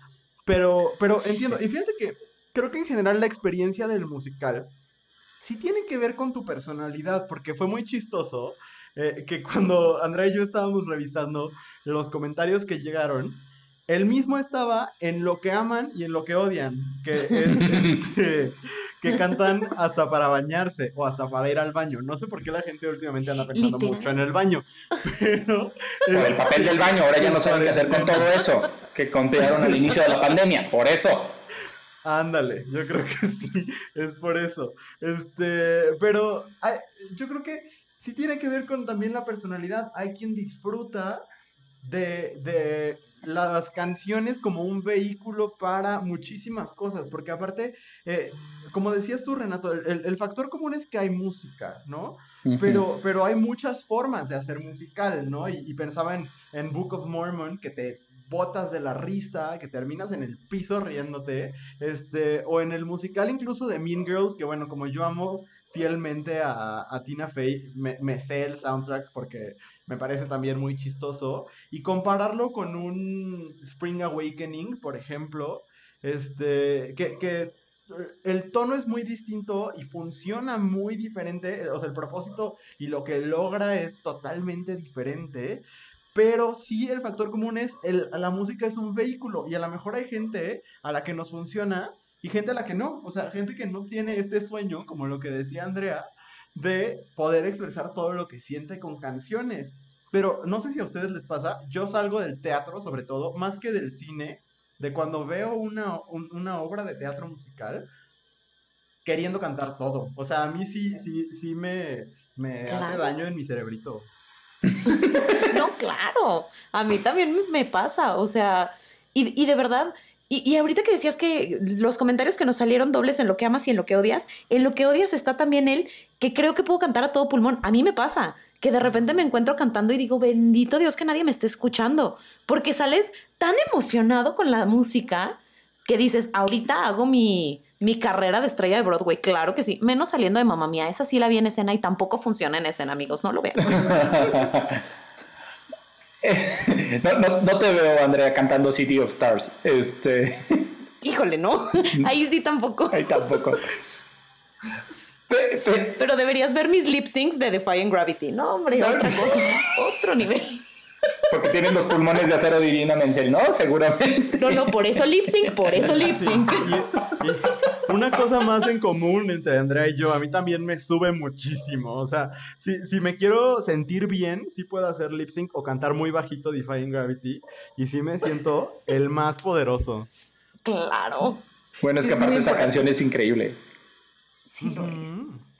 Pero, pero entiendo. Y fíjate que creo que en general la experiencia del musical sí tiene que ver con tu personalidad. Porque fue muy chistoso eh, que cuando Andrea y yo estábamos revisando los comentarios que llegaron, él mismo estaba en lo que aman y en lo que odian, que, es, este, que cantan hasta para bañarse o hasta para ir al baño. No sé por qué la gente últimamente anda pensando Literal. mucho en el baño, pero... Por el papel del baño, ahora ya no saben qué hacer con todo eso que contaron al inicio de la pandemia. Por eso. Ándale, yo creo que sí, es por eso. Este, pero yo creo que sí tiene que ver con también la personalidad. Hay quien disfruta de, de las canciones como un vehículo para muchísimas cosas, porque aparte, eh, como decías tú, Renato, el, factor común es que hay música, ¿no? pero, pero hay muchas formas de hacer musical, ¿no? Y, pensaba en, en, Book of Mormon, que te botas de la risa, que terminas en el piso riéndote, este, o en el musical incluso de Mean Girls, que bueno, como yo amo fielmente a, Tina Fey, me, sé el soundtrack porque me parece también muy chistoso. Y compararlo con un Spring Awakening, por ejemplo, este, que, que el tono es muy distinto y funciona muy diferente, o sea, el propósito y lo que logra es totalmente diferente, pero sí el factor común es el, la música es un vehículo y a lo mejor hay gente a la que nos funciona y gente a la que no, o sea, gente que no tiene este sueño, como lo que decía Andrea, de poder expresar todo lo que siente con canciones. Pero no sé si a ustedes les pasa, yo salgo del teatro sobre todo, más que del cine, de cuando veo una, obra de teatro musical, queriendo cantar todo. O sea, a mí sí, sí, sí me, me hace daño en mi cerebrito. No, claro, a mí también me pasa, o sea, y, y de verdad y, ahorita que decías que los comentarios que nos salieron dobles en lo que amas y en lo que odias, en lo que odias está también él, que creo que puedo cantar a todo pulmón. A mí me pasa que de repente me encuentro cantando y digo, bendito Dios que nadie me esté escuchando, porque sales tan emocionado con la música que dices, ahorita hago mi, mi carrera de estrella de Broadway. Claro que sí, menos saliendo de mamá mía, esa sí la vi en escena y tampoco funciona en escena, amigos, no lo vean. no, no, te veo, Andrea, cantando City of Stars. Este. Híjole, no. Ahí sí tampoco. Ahí tampoco. Pero deberías ver mis lip syncs de Defying Gravity. No, hombre, otra cosa. Otro nivel. Porque tienen los pulmones de acero Divina Menzel, ¿no? Seguramente. No, no, por eso lip sync, por eso lip sync. una cosa más en común entre Andrea y yo, a mí también me sube muchísimo. O sea, si, si me quiero sentir bien, sí puedo hacer lip sync o cantar muy bajito Defying Gravity. Y sí me siento el más poderoso. Claro. Bueno, es que aparte esa canción es increíble. Sí, lo es.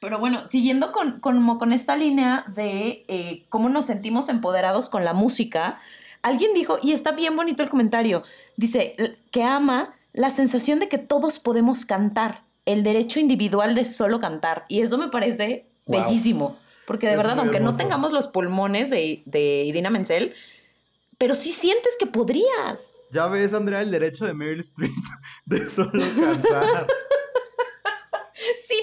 Pero bueno, siguiendo con, con esta línea de eh, cómo nos sentimos empoderados con la música, alguien dijo, y está bien bonito el comentario, dice que ama la sensación de que todos podemos cantar, el derecho individual de solo cantar. Y eso me parece bellísimo, porque de verdad, aunque no tengamos los pulmones de, de Idina Menzel, pero sí sientes que podrías. Ya ves, Andrea, el derecho de Meryl Streep de solo cantar.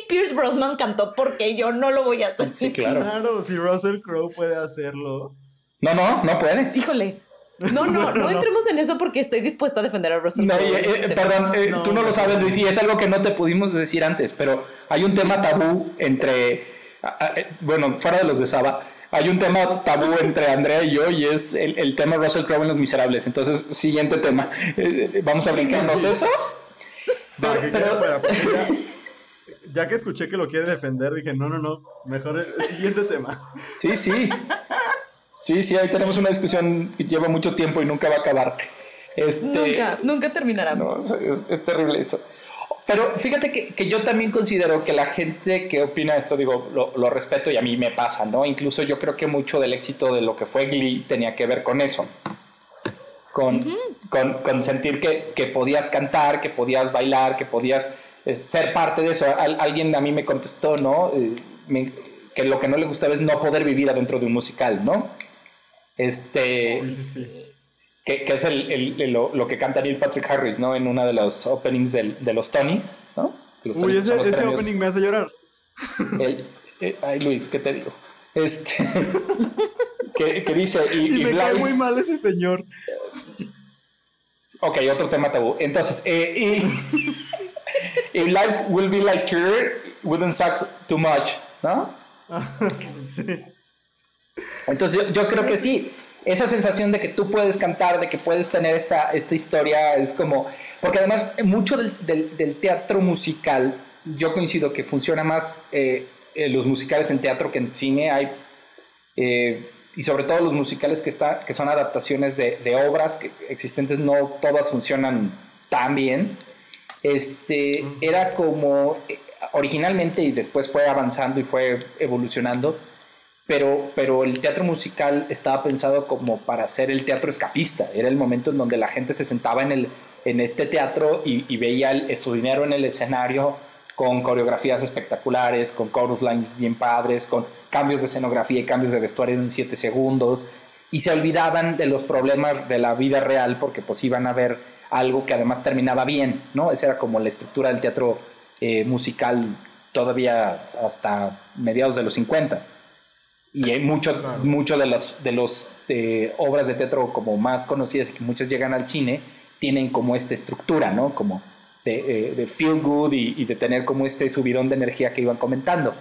Pierce Brosnan cantó porque yo no lo voy a hacer. Sí, claro. Claro, si Russell Crowe puede hacerlo. No, no, no puede. Híjole. No, no, no, entremos en eso porque estoy dispuesta a defender a Russell Crowe. Eh, eh, perdón, eh, tú no lo sabes, Luis, y es algo que no te pudimos decir antes, pero hay un tema tabú entre, bueno, fuera de los de Saba, hay un tema tabú entre Andrea y yo y es el, tema Russell Crowe en Los Miserables. Entonces, siguiente tema. Vamos a brincarnos eso. pero, ya que escuché que lo quiere defender, dije, no, no, no, mejor el, siguiente tema. Sí, sí. Sí, sí, ahí tenemos una discusión que lleva mucho tiempo y nunca va a acabar. Este, nunca, nunca terminará. No, es, terrible eso. Pero fíjate que, yo también considero que la gente que opina esto, digo, lo, respeto y a mí me pasa, ¿no? Incluso yo creo que mucho del éxito de lo que fue Glee tenía que ver con eso. Con, con, sentir que, que, podías cantar, que podías bailar, que podías ser parte de eso. alguien a mí me contestó, ¿no? Eh, que lo que no le gustaba es no poder vivir adentro de un musical, ¿no? Este. Que, es el, lo, que canta Neil Patrick Harris, ¿no? En una de los openings de los Tonys, ¿no? Uy, ese, opening me hace llorar. Eh, ay, Luis, ¿qué te digo? Este. que, dice. Y, me cae muy mal ese señor. Ok, otro tema tabú. Entonces, eh, y. If life will be like her, wouldn't suck too much, ¿no? Entonces yo, creo que sí, esa sensación de que tú puedes cantar, de que puedes tener esta, esta historia, es como, porque además mucho del, teatro musical, yo coincido que funciona más eh, los musicales en teatro que en cine, hay, eh, y sobre todo los musicales que, está, que son adaptaciones de, de obras que existentes, no todas funcionan también, este, era como eh, originalmente y después fue avanzando y fue evolucionando, pero, pero el teatro musical estaba pensado como para ser el teatro escapista. Era el momento en donde la gente se sentaba en, el, en este teatro y, veía su dinero en el escenario con coreografías espectaculares, con chorus lines bien padres, con cambios de escenografía y cambios de vestuario en 7 segundos, y se olvidaban de los problemas de la vida real porque pues iban a ver algo que además terminaba bien, ¿no? Esa era como la estructura del teatro eh, musical todavía hasta mediados de los 50. Y hay mucho, mucho de las de los, obras de teatro como más conocidas y que muchas llegan al cine tienen como esta estructura, ¿no? Como de, eh, feel good y, de tener como este subidón de energía que iban comentando.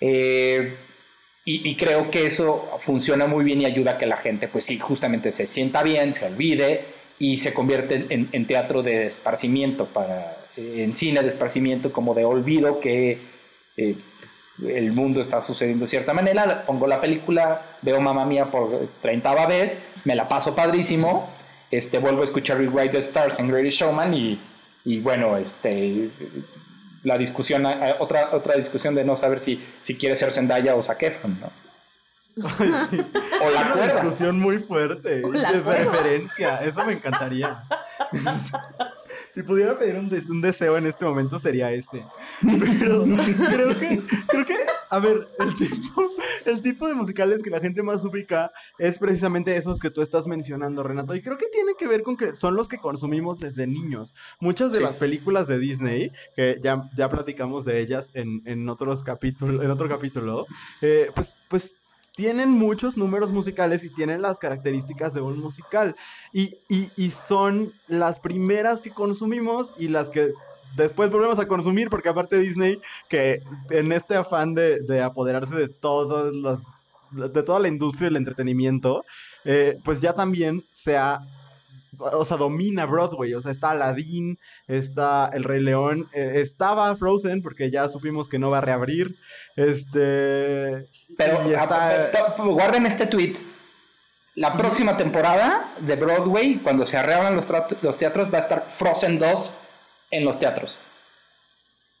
Eh, y, creo que eso funciona muy bien y ayuda a que la gente, pues sí, justamente se sienta bien, se olvide y se convierte en, teatro de esparcimiento, para, eh, en cine de esparcimiento, como de olvido que el mundo está sucediendo de cierta manera. Pongo la película, veo Mamá Mía por 30 vez, me la paso padrísimo, este, vuelvo a escuchar Rewrite the Stars en Greatest Showman y y bueno, este la discusión, eh, otra, otra discusión de no saber si, si quiere ser Zendaya o Zac Efron, ¿no? o la Una discusión muy fuerte de preferencia, eso me encantaría. si pudiera pedir un, un, deseo en este momento sería ese. Pero creo que, creo que, a ver, el tipo, el tipo de musicales que la gente más ubica es precisamente esos que tú estás mencionando, Renato. Y creo que tiene que ver con que son los que consumimos desde niños. Muchas de las películas de Disney, que ya, ya platicamos de ellas en, en otros capítulos, en otro capítulo, eh, pues, pues tienen muchos números musicales y tienen las características de un musical. Y, son las primeras que consumimos y las que después volvemos a consumir, porque aparte Disney, que en este afán de, apoderarse de todas las de toda la industria del entretenimiento, eh, pues ya también se ha o sea, domina Broadway, o sea, está Aladdin, está El Rey León, eh, estaba Frozen, porque ya supimos que no va a reabrir, este... Pero guarden este tweet. La próxima temporada de Broadway, cuando se reabran los, los teatros, va a estar Frozen 2 en los teatros.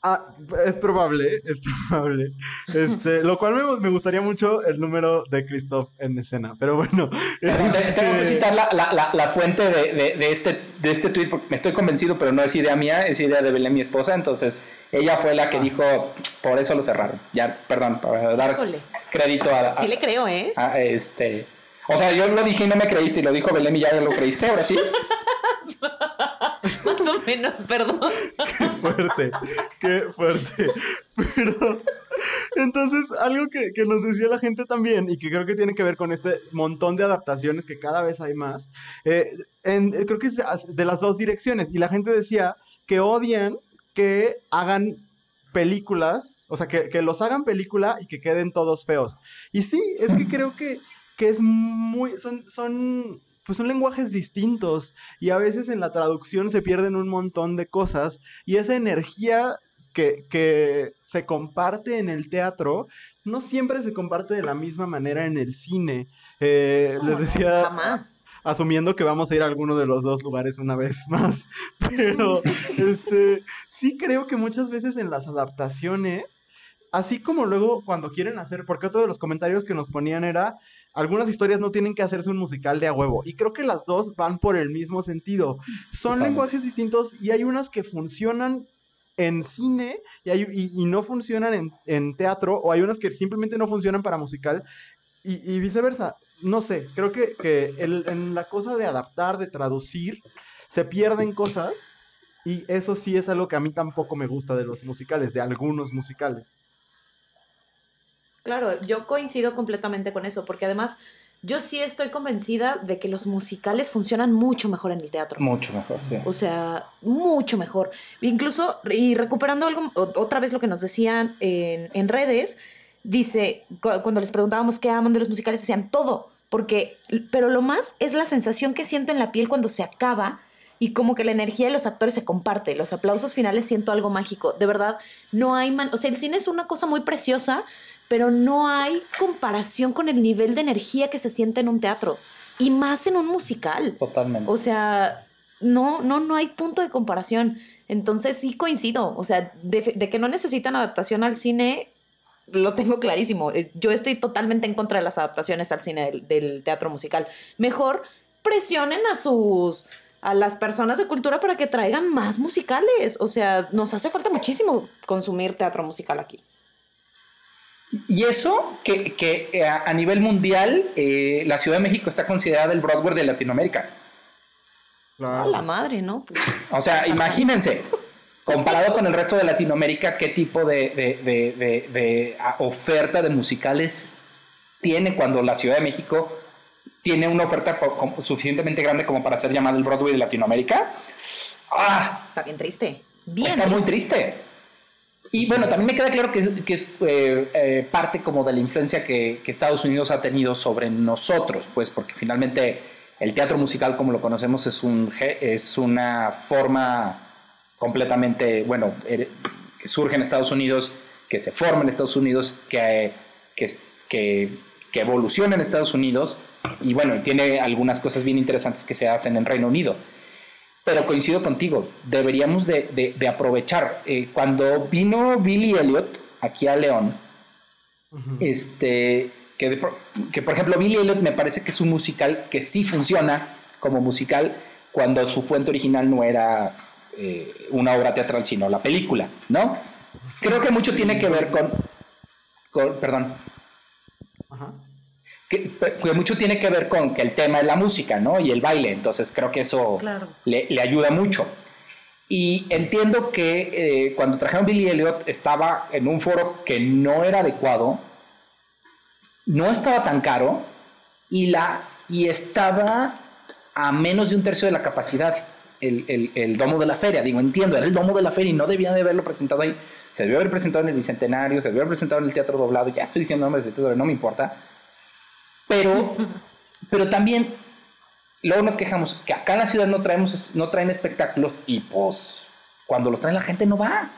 Ah, es probable, es probable. Este, lo cual me, me, gustaría mucho el número de Christoph en escena, pero bueno. Tengo que este, citar la, la, la, fuente de, de, de, este, de este tweet, porque me estoy convencido, pero no es idea mía, es idea de Belén, mi esposa. Entonces, ella fue la que ah. dijo, por eso lo cerraron. Ya, perdón, para dar crédito a, Sí le creo, ¿eh? este. O sea, yo lo dije y no me creíste, y lo dijo Belén y ya lo creíste, ahora sí. Más o menos, perdón. Qué fuerte, qué fuerte. Pero entonces, algo que, nos decía la gente también, y que creo que tiene que ver con este montón de adaptaciones que cada vez hay más, eh, creo que es de las dos direcciones. Y la gente decía que odian que hagan películas, o sea, que, que, los hagan película y que queden todos feos. Y sí, es que creo que, que es muy, son, son pues son lenguajes distintos y a veces en la traducción se pierden un montón de cosas y esa energía que, se comparte en el teatro no siempre se comparte de la misma manera en el cine. Eh, les decía... Asumiendo que vamos a ir a alguno de los dos lugares una vez más. Pero este, sí creo que muchas veces en las adaptaciones, así como luego cuando quieren hacer, porque otro de los comentarios que nos ponían era, algunas historias no tienen que hacerse un musical de a huevo. Y creo que las dos van por el mismo sentido. Son lenguajes distintos y hay unas que funcionan en cine y, hay, y, no funcionan en, teatro, o hay unas que simplemente no funcionan para musical, y, viceversa. No sé, creo que, en la cosa de adaptar, de traducir, se pierden cosas, y eso sí es algo que a mí tampoco me gusta de los musicales, de algunos musicales. Claro, yo coincido completamente con eso, porque además yo sí estoy convencida de que los musicales funcionan mucho mejor en el teatro. Mucho mejor, sí. O sea, mucho mejor. Incluso, y recuperando algo, otra vez lo que nos decían en, en redes, dice, cuando les preguntábamos qué aman de los musicales, decían todo, porque, pero lo más es la sensación que siento en la piel cuando se acaba y como que la energía de los actores se comparte. Los aplausos finales siento algo mágico. De verdad, no hay man o sea, el cine es una cosa muy preciosa, pero no hay comparación con el nivel de energía que se siente en un teatro y más en un musical. Totalmente. O sea, no, no, no hay punto de comparación. Entonces sí coincido, o sea, de, que no necesitan adaptación al cine, lo tengo clarísimo. Eh, yo estoy totalmente en contra de las adaptaciones al cine del, del teatro musical. Mejor presionen a sus a las personas de cultura para que traigan más musicales. O sea, nos hace falta muchísimo consumir teatro musical aquí. Y eso que, eh, a nivel mundial, eh, la Ciudad de México está considerada el Broadway de Latinoamérica. la madre, ¿no? O sea, imagínense, comparado con el resto de Latinoamérica, qué tipo de oferta de musicales tiene cuando la Ciudad de México tiene una oferta suficientemente grande como para ser llamado el Broadway de Latinoamérica. ¡Ah! Está bien triste. Bien Está muy triste. Y bueno, también me queda claro que es, eh, eh, parte como de la influencia que, Estados Unidos ha tenido sobre nosotros, pues porque finalmente el teatro musical como lo conocemos es, un, es una forma completamente, bueno, er, que surge en Estados Unidos, que se forma en Estados Unidos, que, que, que, que evoluciona en Estados Unidos y bueno, tiene algunas cosas bien interesantes que se hacen en Reino Unido. Pero coincido contigo, deberíamos de, aprovechar. Eh, cuando vino Billy Elliot aquí a León, este, que, que por ejemplo Billy Elliot me parece que es un musical que sí funciona como musical cuando su fuente original no era eh, una obra teatral, sino la película, ¿no? Creo que mucho tiene que ver con, con perdón. Ajá que, mucho tiene que ver con que el tema es la música, ¿no? Y el baile, entonces creo que eso le, ayuda mucho. Y entiendo que eh, cuando trajeron Billy Elliot estaba en un foro que no era adecuado, no estaba tan caro y, la, y estaba a menos de un tercio de la capacidad. El, el, domo de la feria, digo, entiendo, era el domo de la feria y no debía de haberlo presentado ahí. Se debió haber presentado en el Bicentenario, se debió haber presentado en el Teatro Doblado, ya estoy diciendo nombres de teatro, no me importa. Pero, pero también, luego nos quejamos que acá en la ciudad no, traemos, no traen espectáculos y pues cuando los traen la gente no va.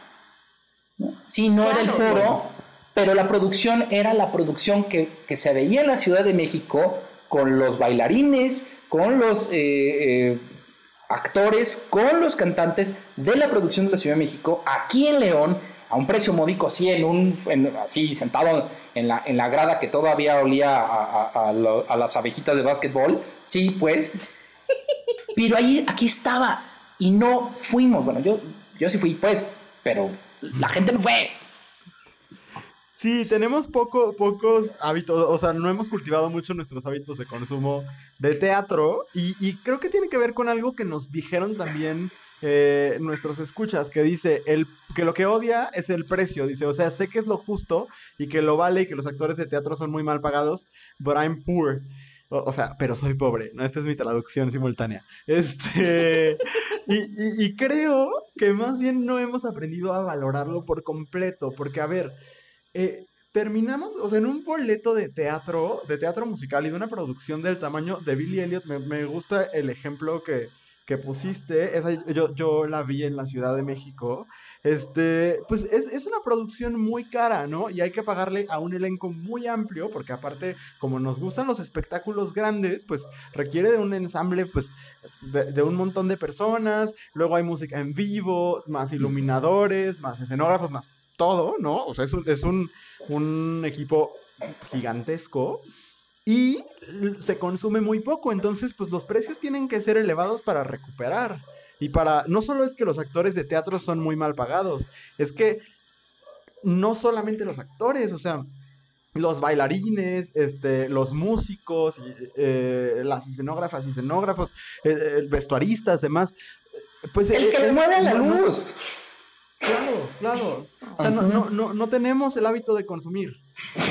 Sí, no era el foro, pero la producción era la producción que, se veía en la Ciudad de México con los bailarines, con los eh, eh, actores, con los cantantes de la producción de la Ciudad de México, aquí en León, a un precio módico, así, en un, así sentado en la, en la grada que todavía olía a, las abejitas de básquetbol. Sí, pues. Pero ahí, aquí estaba y no fuimos. Bueno, yo, yo sí fui, pues, pero la gente no fue. Sí, tenemos poco, pocos hábitos, o sea, no hemos cultivado mucho nuestros hábitos de consumo de teatro y, y creo que tiene que ver con algo que nos dijeron también eh, nuestros escuchas, que dice el, que lo que odia es el precio, dice, o sea, sé que es lo justo y que lo vale y que los actores de teatro son muy mal pagados, but I'm poor. O, sea, pero soy pobre, ¿no? Esta es mi traducción simultánea. Este, y, y creo que más bien no hemos aprendido a valorarlo por completo, porque a ver, eh, terminamos, o sea, en un boleto de teatro, de teatro musical y de una producción del tamaño de Billy Elliot, me, me gusta el ejemplo que, que pusiste, esa, yo, yo la vi en la Ciudad de México, este, pues es, una producción muy cara, ¿no? Y hay que pagarle a un elenco muy amplio, porque aparte, como nos gustan los espectáculos grandes, pues requiere de un ensamble, pues, de, un montón de personas, luego hay música en vivo, más iluminadores, más escenógrafos, más todo, ¿no? O sea, es es un, un equipo gigantesco y se consume muy poco, entonces pues los precios tienen que ser elevados para recuperar. Y para, no solo es que los actores de teatro son muy mal pagados, es que no solamente los actores, o sea, los bailarines, este, los músicos, eh, las escenógrafas y escenógrafos, eh, vestuaristas, demás. Pues, el que le mueve la luz. Claro, claro. O sea, no, no, no, no, tenemos el hábito de consumir.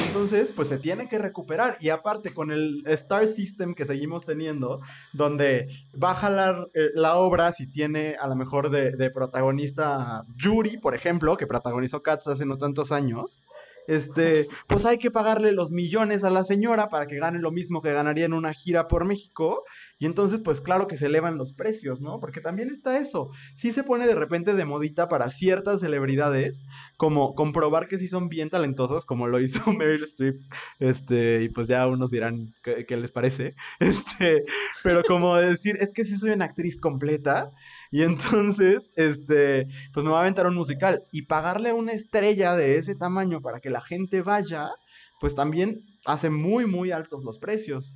Entonces, pues se tiene que recuperar. Y aparte, con el Star System que seguimos teniendo, donde va a jalar eh, la obra si tiene a lo mejor de, protagonista Yuri, por ejemplo, que protagonizó Cats hace no tantos años. Este, pues hay que pagarle los millones a la señora para que gane lo mismo que ganaría en una gira por México. Y entonces, pues claro que se elevan los precios, ¿no? Porque también está eso. Sí se pone de repente de modita para ciertas celebridades, como comprobar que sí son bien talentosas, como lo hizo Meryl Streep. Este, y pues ya unos dirán qué, les parece. Este, pero como decir, es que sí soy una actriz completa. Y entonces, este, pues me va a aventar un musical. Y pagarle a una estrella de ese tamaño para que la gente vaya, pues también hace muy, muy altos los precios.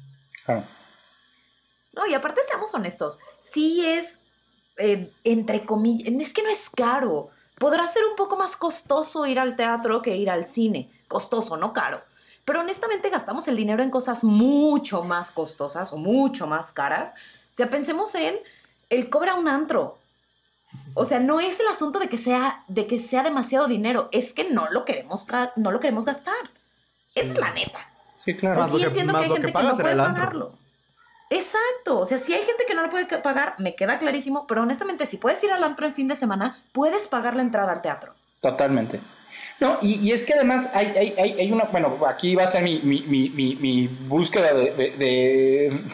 No, y aparte seamos honestos, sí es, eh, entre comillas, es que no es caro. Podrá ser un poco más costoso ir al teatro que ir al cine. Costoso, no caro. Pero honestamente gastamos el dinero en cosas mucho más costosas o mucho más caras. O sea, pensemos en el cobra un antro. O sea, no es el asunto de que sea, de que sea demasiado dinero, es que no lo queremos, no lo queremos gastar. Esa es la neta. Sí, claro. O sea, sí entiendo que hay gente que, no puede pagarlo. Exacto, o sea, si hay gente que no lo puede pagar, me queda clarísimo, pero honestamente, si puedes ir al antro en fin de semana, puedes pagar la entrada al teatro. Totalmente. No, y, es que además hay, hay, hay, una, bueno, aquí va a ser mi, mi, mi, mi búsqueda de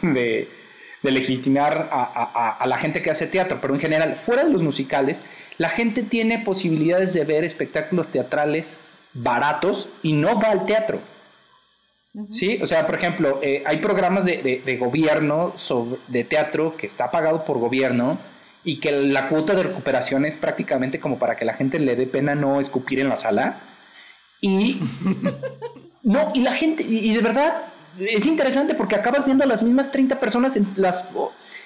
de legitimar a, la gente que hace teatro, pero en general, fuera de los musicales, la gente tiene posibilidades de ver espectáculos teatrales baratos y no va al teatro. Sí, o sea, por ejemplo, eh, hay programas de, gobierno sobre, de teatro que está pagado por gobierno y que la cuota de recuperación es prácticamente como para que la gente le dé pena no escupir en la sala. Y no, y la gente, y de verdad, es interesante porque acabas viendo a las mismas 30 personas en las,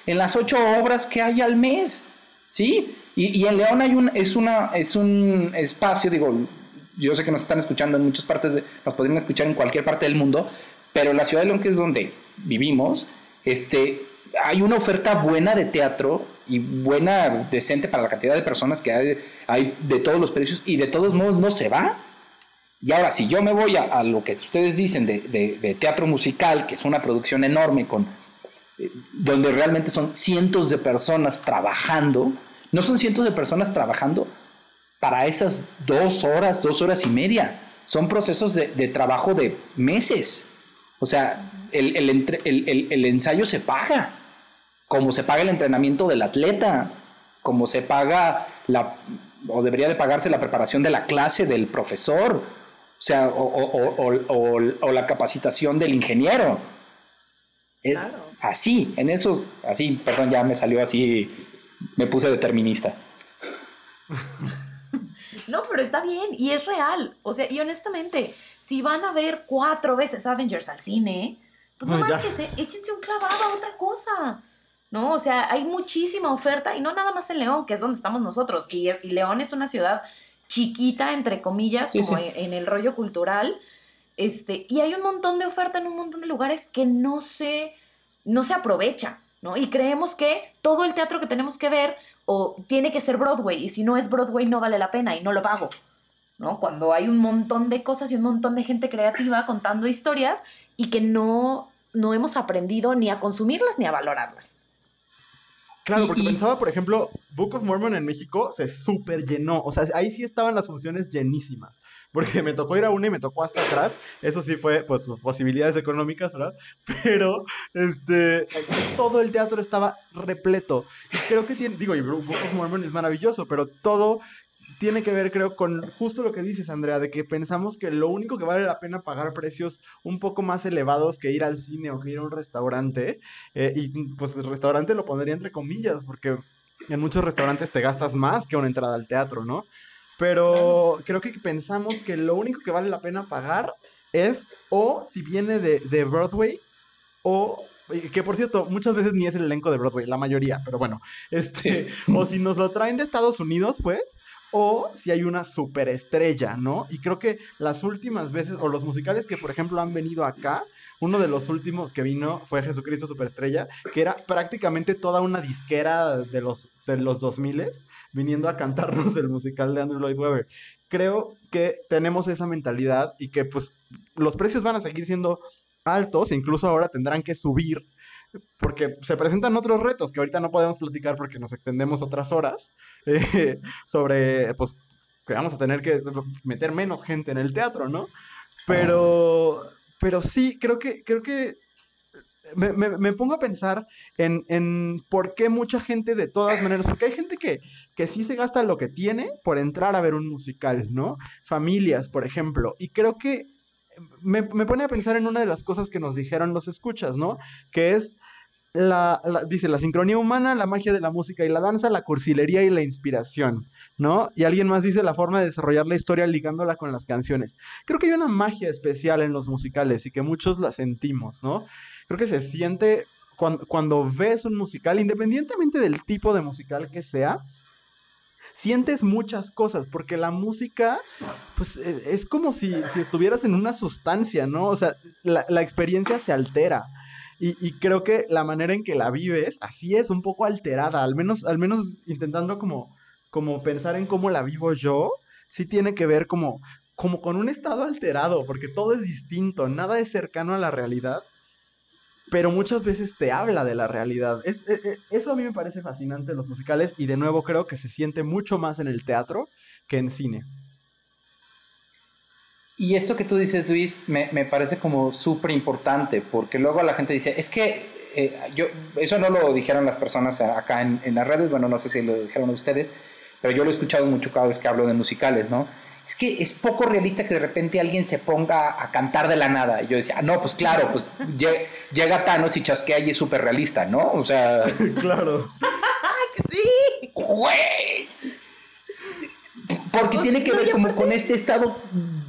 en las 8 obras que hay al mes. ¿Sí? Y, y en León hay un, es, una, es un espacio, digo, yo sé que nos están escuchando en muchas partes, de, nos podrían escuchar en cualquier parte del mundo, pero la ciudad de León, que es donde vivimos, este, hay una oferta buena de teatro y buena, decente para la cantidad de personas que hay, hay de todos los precios y de todos modos no se va. Y ahora, si yo me voy a, lo que ustedes dicen de, teatro musical, que es una producción enorme, con, eh, donde realmente son cientos de personas trabajando, no son cientos de personas trabajando para esas dos horas, dos horas y media. Son procesos de, trabajo de meses. O sea, el, el, ensayo se paga, como se paga el entrenamiento del atleta, como se paga la, o debería de pagarse la preparación de la clase del profesor o sea, o, la capacitación del ingeniero. Eh, así, en eso, así, perdón, ya me salió así, me puse determinista. No, pero está bien y es real. O sea, y honestamente, si van a ver cuatro veces Avengers al cine, pues no, manches, eh, échense un clavado a otra cosa. ¿no? O sea, hay muchísima oferta y no nada más en León, que es donde estamos nosotros. y León es una ciudad chiquita, entre comillas, como En, el rollo cultural. Este, y hay un montón de oferta en un montón de lugares que no se, no se aprovecha, ¿no? Y creemos que todo el teatro que tenemos que ver o tiene que ser Broadway, y si no es Broadway no vale la pena y no lo pago, ¿no? Cuando hay un montón de cosas y un montón de gente creativa contando historias y que no, no hemos aprendido ni a consumirlas ni a valorarlas. Claro, porque pensaba, por ejemplo, Book of Mormon en México se súper llenó. O sea, ahí sí estaban las funciones llenísimas. Porque me tocó ir a una y me tocó hasta atrás. Eso sí fue, pues, posibilidades económicas, ¿verdad? Pero, este, todo el teatro estaba repleto. Y creo que tiene, digo, y Book of Mormon es maravilloso, pero todo tiene que ver, creo, con justo lo que dices, Andrea, de que pensamos que lo único que vale la pena pagar precios un poco más elevados que ir al cine o que ir a un restaurante, eh, y pues el restaurante lo pondría entre comillas, porque en muchos restaurantes te gastas más que una entrada al teatro, ¿no? Pero creo que pensamos que lo único que vale la pena pagar es o si viene de, de Broadway o que por cierto, muchas veces ni es el elenco de Broadway, la mayoría, pero bueno, este, o si nos lo traen de Estados Unidos, pues, o si hay una superestrella, ¿no? Y creo que las últimas veces, o los musicales que por ejemplo han venido acá, uno de los últimos que vino fue Jesucristo Superestrella, que era prácticamente toda una disquera de los, de los 2000 viniendo a cantarnos el musical de Andrew Lloyd Webber. Creo que tenemos esa mentalidad y que pues los precios van a seguir siendo altos, e incluso ahora tendrán que subir porque se presentan otros retos que ahorita no podemos platicar porque nos extendemos otras horas eh, sobre, pues, que vamos a tener que meter menos gente en el teatro, ¿no? Pero, pero sí, creo que, creo que me, me- me pongo a pensar en, en por qué mucha gente de todas maneras, porque hay gente que, que sí se gasta lo que tiene por entrar a ver un musical, ¿no? Familias, por ejemplo, y creo que me, me pone a pensar en una de las cosas que nos dijeron los escuchas, ¿no? Que es la, dice, la sincronía humana, la magia de la música y la danza, la cursilería y la inspiración, ¿no? Y alguien más dice la forma de desarrollar la historia ligándola con las canciones. Creo que hay una magia especial en los musicales y que muchos la sentimos, ¿no? Creo que se siente cuan- cuando, ves un musical, independientemente del tipo de musical que sea, sientes muchas cosas, porque la música, pues e- es como si, si estuvieras en una sustancia, ¿no? O sea, la, la experiencia se altera. Y, y creo que la manera en que la vives, así es, un poco alterada, al menos, al menos intentando como, como pensar en cómo la vivo yo, sí tiene que ver como, como con un estado alterado, porque todo es distinto, nada es cercano a la realidad, pero muchas veces te habla de la realidad. Es, e- e- eso a mí me parece fascinante en los musicales y de nuevo creo que se siente mucho más en el teatro que en cine. Y esto que tú dices, Luis, me, me parece como súper importante, porque luego la gente dice, es que eh, yo, eso no lo dijeron las personas acá en, en las redes, bueno, no sé si lo dijeron ustedes, pero yo lo he escuchado mucho cada vez que hablo de musicales, ¿no? Es que es poco realista que de repente alguien se ponga a cantar de la nada. Y yo decía, ah, no, pues claro, pues lle- llega Thanos y chasquea y es súper realista, ¿no? O sea, claro. Sí. güey. Porque tiene que no, ver como con este estado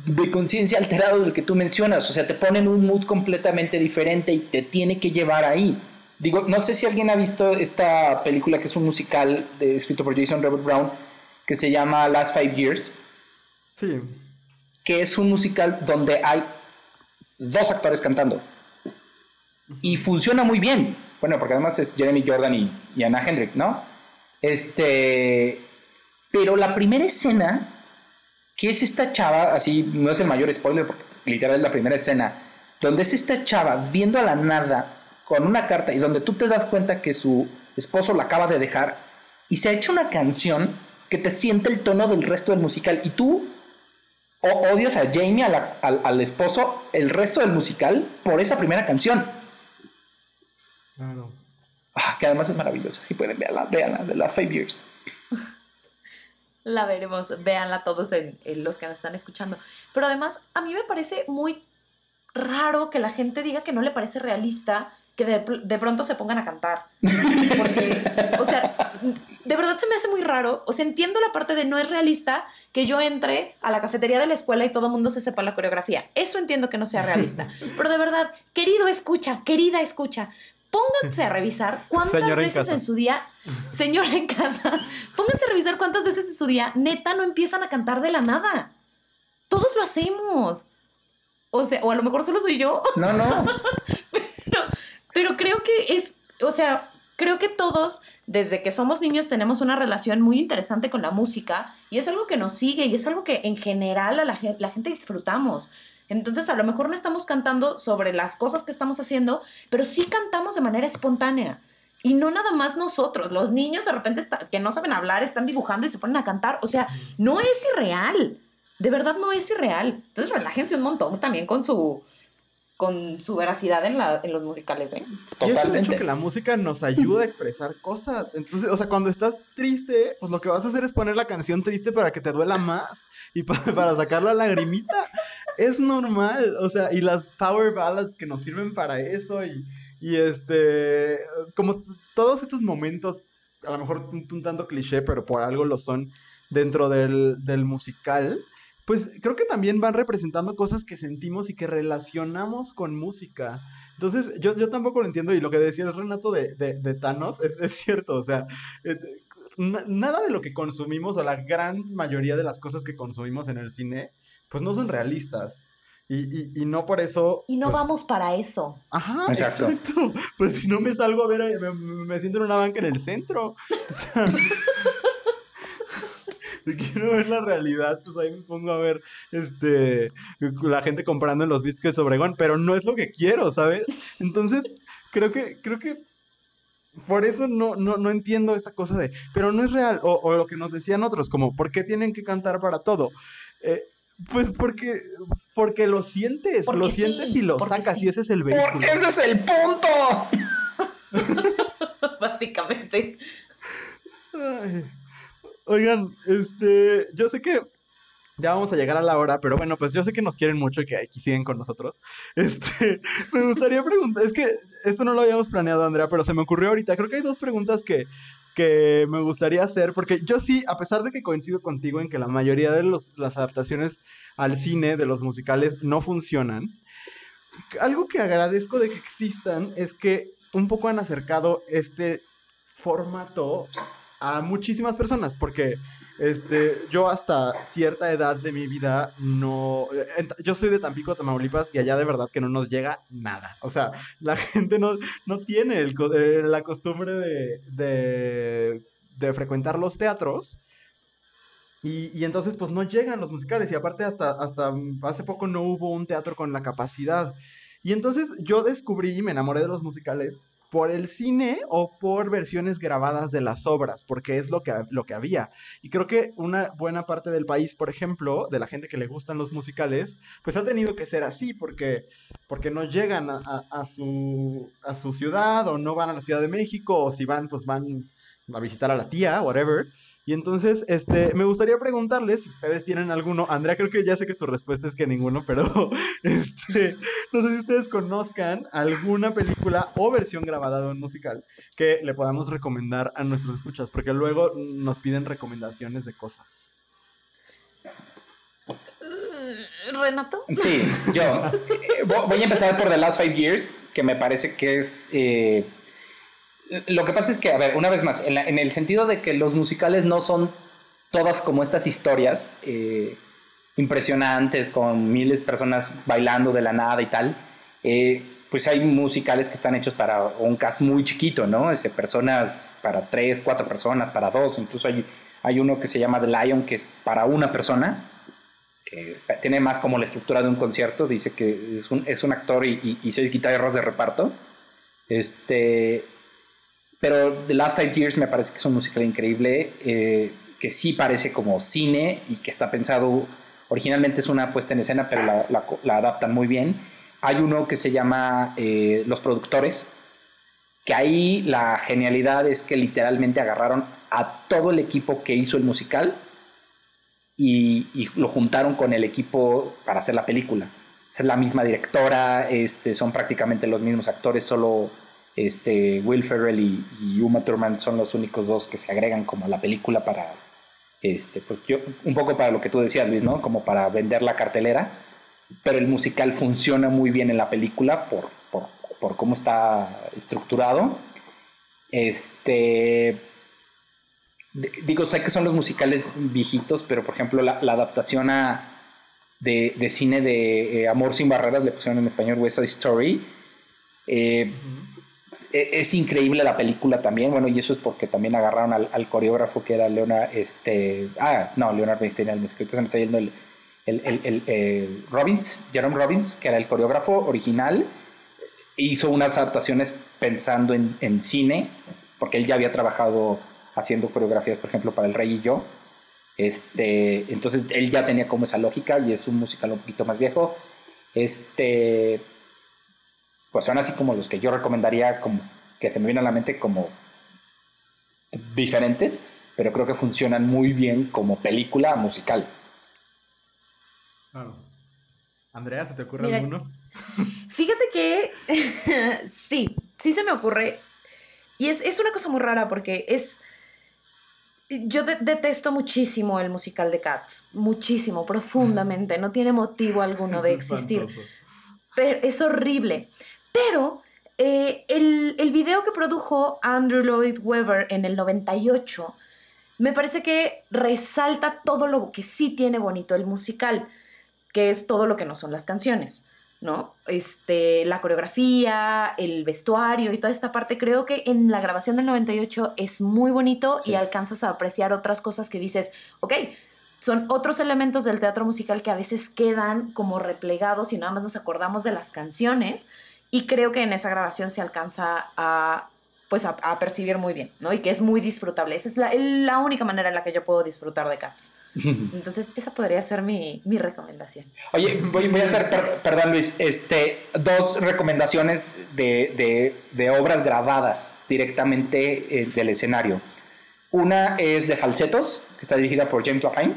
de conciencia alterado del que tú mencionas. O sea, te pone en un mood completamente diferente y te tiene que llevar ahí. Digo, no sé si alguien ha visto esta película que es un musical de, escrito por Jason Robert Brown que se llama Last Five Years, Sí. que es un musical donde hay dos actores cantando. Y funciona muy bien. Bueno, porque además es Jeremy Jordan y, y Anna Hendrick, ¿no? Este. Pero la primera escena, que es esta chava, así no es el mayor spoiler, porque pues, literal es la primera escena, donde es esta chava viendo a la nada con una carta y donde tú te das cuenta que su esposo la acaba de dejar y se echa una canción que te siente el tono del resto del musical y tú o- odias a Jamie, a la- al, al esposo, el resto del musical por esa primera canción. Claro. Ah, que además es maravillosa. Si pueden verla, véanla, de Last Five Years. La veremos, véanla todos en, en los que nos están escuchando. Pero además, a mí me parece muy raro que la gente diga que no le parece realista que de, de pronto se pongan a cantar. Porque, o sea, de verdad se me hace muy raro. O sea, entiendo la parte de no es realista que yo entre a la cafetería de la escuela y todo el mundo se sepa la coreografía. Eso entiendo que no sea realista. Pero de verdad, querido escucha, querida escucha, pónganse a revisar cuántas Señora veces en su día, señora en casa, pónganse a revisar cuántas veces en su día neta no empiezan a cantar de la nada. Todos lo hacemos. O sea, o a lo mejor solo soy yo, No, no. pero creo que es, o sea, creo que todos, desde que somos niños, tenemos una relación muy interesante con la música y es algo que nos sigue y es algo que en general a la, gen- la gente disfrutamos. Entonces, a lo mejor no estamos cantando sobre las cosas que estamos haciendo, pero sí cantamos de manera espontánea. Y no nada más nosotros, los niños de repente está- que no saben hablar están dibujando y se ponen a cantar. O sea, no es irreal. De verdad no es irreal. Entonces relájense un montón también con su, con su veracidad en, la, en los musicales. ¿eh? Y es el hecho que la música nos ayuda a expresar cosas. Entonces, o sea, cuando estás triste, pues lo que vas a hacer es poner la canción triste para que te duela más y pa- para sacar la lagrimita. Es normal, o sea, y las power ballads que nos sirven para eso y, y este, como todos estos momentos, a lo mejor un, un tanto cliché, pero por algo lo son dentro del, del musical. Pues creo que también van representando cosas que sentimos y que relacionamos con música. Entonces, yo, yo tampoco lo entiendo y lo que decías, Renato, de, de, de Thanos, es, es cierto, o sea, eh, na- nada de lo que consumimos, o la gran mayoría de las cosas que consumimos en el cine, pues no son realistas. Y, y, y no por eso... Y no pues, vamos para eso. Ajá, Exacto. exacto. Pues si no me salgo a ver, eh, me, me siento en una banca en el centro. O sea, si quiero ver la realidad, pues ahí me pongo a ver este la gente comprando en los biscuits Obregón, pero no es lo que quiero, ¿sabes? Entonces, creo que, creo que por eso no, no, no entiendo esa cosa de, pero no es real, o, o lo que nos decían otros, como, ¿por qué tienen que cantar para todo? Eh, pues porque, porque lo sientes, Porque lo sí, sientes y lo sacas sí. y ese es el vehículo. Porque ese es el punto. Básicamente. Ay. Oigan, este, yo sé que ya vamos a llegar a la hora, pero bueno, pues yo sé que nos quieren mucho y que aquí siguen con nosotros. Este, me gustaría preguntar, es que esto no lo habíamos planeado, Andrea, pero se me ocurrió ahorita. Creo que hay dos preguntas que, que me gustaría hacer, porque yo sí, a pesar de que coincido contigo en que la mayoría de los, las adaptaciones al cine de los musicales no funcionan, algo que agradezco de que existan es que un poco han acercado este formato a muchísimas personas, porque este, yo hasta cierta edad de mi vida no... Yo soy de Tampico, Tamaulipas, y allá de verdad que no nos llega nada. O sea, la gente no, no tiene el eh, la costumbre de, de, de frecuentar los teatros. Y, y entonces pues no llegan los musicales y aparte hasta, hasta hace poco no hubo un teatro con la capacidad. Y entonces yo descubrí y me enamoré de los musicales por el cine o por versiones grabadas de las obras, porque es lo que, lo que había. Y creo que una buena parte del país, por ejemplo, de la gente que le gustan los musicales, pues ha tenido que ser así, porque, porque no llegan a, su, a su ciudad o no van a la Ciudad de México, o si van, pues van a visitar a la tía, whatever. Y entonces, este, me gustaría preguntarles si ustedes tienen alguno. Andrea, creo que ya sé que tu respuesta es que ninguno, pero este, no sé si ustedes conozcan alguna película o versión grabada de un musical que le podamos recomendar a nuestros escuchas, porque luego nos piden recomendaciones de cosas. Uh, Renato. Sí, yo eh, vo- voy a empezar por The Last Five Years, que me parece que es... eh, lo que pasa es que, a ver, una vez más, en, la- en el sentido de que los musicales no son todas como estas historias eh, impresionantes con miles de personas bailando de la nada y tal, eh, pues hay musicales que están hechos para un cast muy chiquito, ¿no? Ese, personas para tres, cuatro personas, para dos, incluso hay, hay uno que se llama The Lion, que es para una persona, que es- tiene más como la estructura de un concierto, dice que es un, es un actor y, y- y seis guitarras de reparto. Este, pero The Last Five Years me parece que es un musical increíble, eh, que sí parece como cine y que está pensado, originalmente es una puesta en escena, pero la, la la adaptan muy bien. Hay uno que se llama eh, Los Productores, que ahí la genialidad es que literalmente agarraron a todo el equipo que hizo el musical y, y lo juntaron con el equipo para hacer la película. Es la misma directora, este, son prácticamente los mismos actores, solo este, Will Ferrell y, y Uma Thurman son los únicos dos que se agregan como a la película para, este, pues yo, un poco para lo que tú decías, Luis, ¿no? Como para vender la cartelera, pero el musical funciona muy bien en la película por, por, por cómo está estructurado. Este, digo, sé que son los musicales viejitos, pero por ejemplo la, la adaptación a, de, de cine de eh, Amor sin barreras, le pusieron en español West Side Story. Eh, es increíble la película también, bueno, y eso es porque también agarraron al, al coreógrafo que era Leonard, este, ah, no, Leonard Bernstein, el musical, se me está yendo el, el, el- Robbins, Jerome Robbins, que era el coreógrafo original, hizo unas adaptaciones pensando en, en cine, porque él ya había trabajado haciendo coreografías, por ejemplo, para El Rey y yo. Este, entonces él ya tenía como esa lógica y es un musical un poquito más viejo. Este, pues son así como los que yo recomendaría, como que se me vienen a la mente como diferentes, pero creo que funcionan muy bien como película musical. Claro. Andrea, ¿se te ocurre Mira, alguno? Fíjate que sí, sí se me ocurre. Y es, es una cosa muy rara porque es... Yo de- detesto muchísimo el musical de Cats, muchísimo, profundamente, no tiene motivo alguno de existir. Pero es horrible. Pero eh, el, el video que produjo Andrew Lloyd Webber en el 98 me parece que resalta todo lo que sí tiene bonito el musical, que es todo lo que no son las canciones. ¿no? Este, la coreografía, el vestuario y toda esta parte, creo que en la grabación del 98 es muy bonito Sí. y alcanzas a apreciar otras cosas que dices, ok, son otros elementos del teatro musical que a veces quedan como replegados y nada más nos acordamos de las canciones y creo que en esa grabación se alcanza a pues a, a percibir muy bien, ¿no? Y que es muy disfrutable. Esa es la, la única manera en la que yo puedo disfrutar de Cats. Entonces, esa podría ser mi, mi recomendación. Oye, voy, voy a hacer, per- perdón Luis, este, dos recomendaciones de, de- de obras grabadas directamente eh, del escenario. Una es de Falsetos, que está dirigida por James Lapine,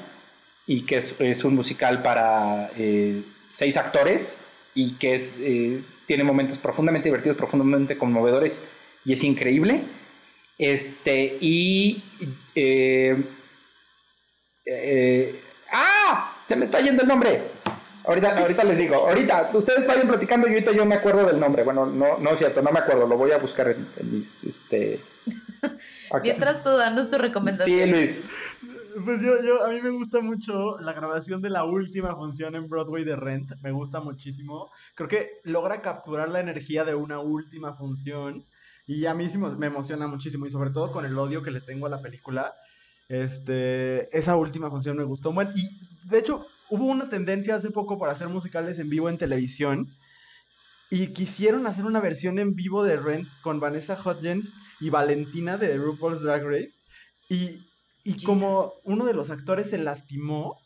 y que es, es un musical para eh, seis actores, y que es, eh, tiene momentos profundamente divertidos, profundamente conmovedores, y es increíble. Este, y... eh, eh, ¡Ah! Se me está yendo el nombre. Ahorita, ahorita les digo. Ahorita, ustedes vayan platicando y ahorita yo me acuerdo del nombre. Bueno, no, no es cierto, no me acuerdo. Lo voy a buscar en, en mis. Este. Mientras tú danos tu recomendación. Sí, Luis. Pues yo, yo, a mí me gusta mucho la grabación de la última función en Broadway de Rent. Me gusta muchísimo. Creo que logra capturar la energía de una última función. Y a mí sí me emociona muchísimo. Y sobre todo con el odio que le tengo a la película. Este, esa última función me gustó. Bueno, y de hecho, hubo una tendencia hace poco para hacer musicales en vivo en televisión. Y quisieron hacer una versión en vivo de Rent con Vanessa Hudgens y Valentina de RuPaul's Drag Race. Y, y Jesus. como uno de los actores se lastimó,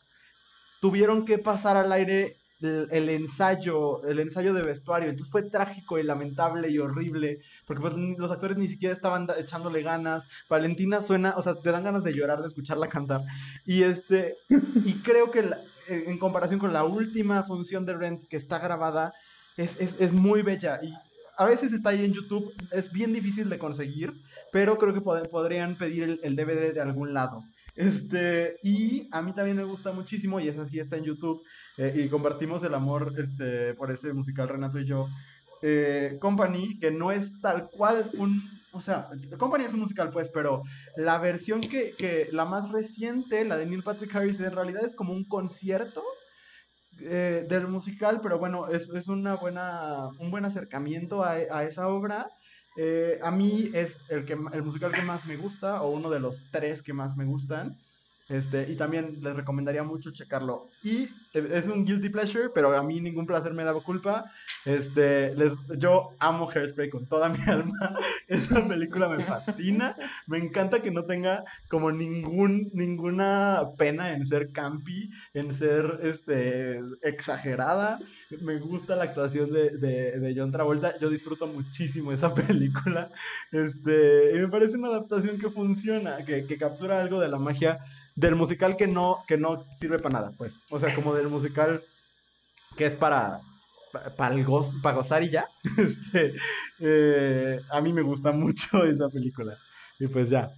tuvieron que pasar al aire el, el ensayo, el ensayo de vestuario. Entonces fue trágico y lamentable y horrible, porque pues, los actores ni siquiera estaban echándole ganas. Valentina suena, o sea, te dan ganas de llorar de escucharla cantar. Y este, y creo que la- en en comparación con la última función de Rent que está grabada, es, es, es muy bella. Y a veces está ahí en YouTube, es bien difícil de conseguir, pero creo que pod- podrían pedir el, el DVD de algún lado. Este, y a mí también me gusta muchísimo, y esa sí está en YouTube, eh, y compartimos el amor este, por ese musical Renato y yo. eh, Company, que no es tal cual un. O sea, Company es un musical, pues, pero la versión que, que la más reciente, la de Neil Patrick Harris, en realidad es como un concierto eh, del musical, pero bueno, es, es una buena, un buen acercamiento a, a esa obra. Eh, a mí es el, que, el musical que más me gusta, o uno de los tres que más me gustan. Este, y también les recomendaría mucho checarlo. Y es un guilty pleasure, pero a mí ningún placer me da culpa. Este, les, yo amo Hairspray con toda mi alma. Esa película me fascina. Me encanta que no tenga como ningún, ninguna pena en ser campi, en ser este, exagerada. Me gusta la actuación de, de, de John Travolta. Yo disfruto muchísimo esa película. Este, y me parece una adaptación que funciona, que, que captura algo de la magia del musical que no, que no sirve para nada, pues. O sea, como del musical que es para, para, el goz, para gozar y ya. Este, eh, a mí me gusta mucho esa película. Y pues ya.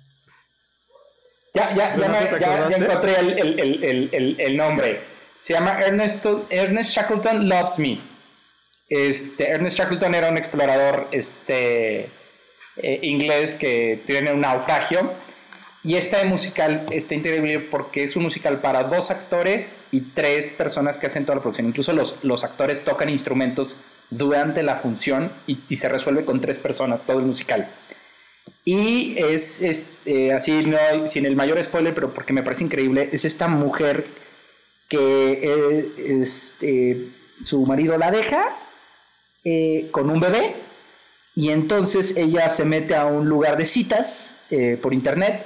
Ya, ya, ya, ¿Renato, me- te ya- ya acordaste? encontré el, el- el- el- el- el nombre. Se llama Ernesto, Ernest Shackleton Loves Me. Este, Ernest Shackleton era un explorador este, eh, inglés que tiene un naufragio. Y este musical está increíble porque es un musical para dos actores y tres personas que hacen toda la producción. Incluso los, los actores tocan instrumentos durante la función y, y se resuelve con tres personas todo el musical. Y es, es, eh, así, no, sin el mayor spoiler, pero porque me parece increíble, es esta mujer que eh, este, su marido la deja eh, con un bebé y entonces ella se mete a un lugar de citas por internet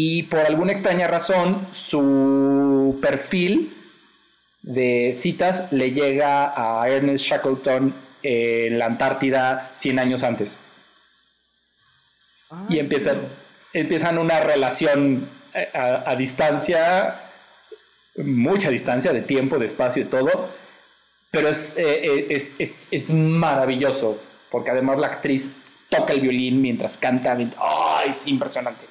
y por alguna extraña razón su perfil de citas le llega a Ernest Shackleton en la Antártida 100 años antes y Ay, empiezan, empiezan una relación eh, a, a distancia, mucha distancia de tiempo, de espacio y todo, pero es, eh, eh, es, es, es maravilloso, porque además la actriz toca el violín mientras canta, ¡ay! es impresionante.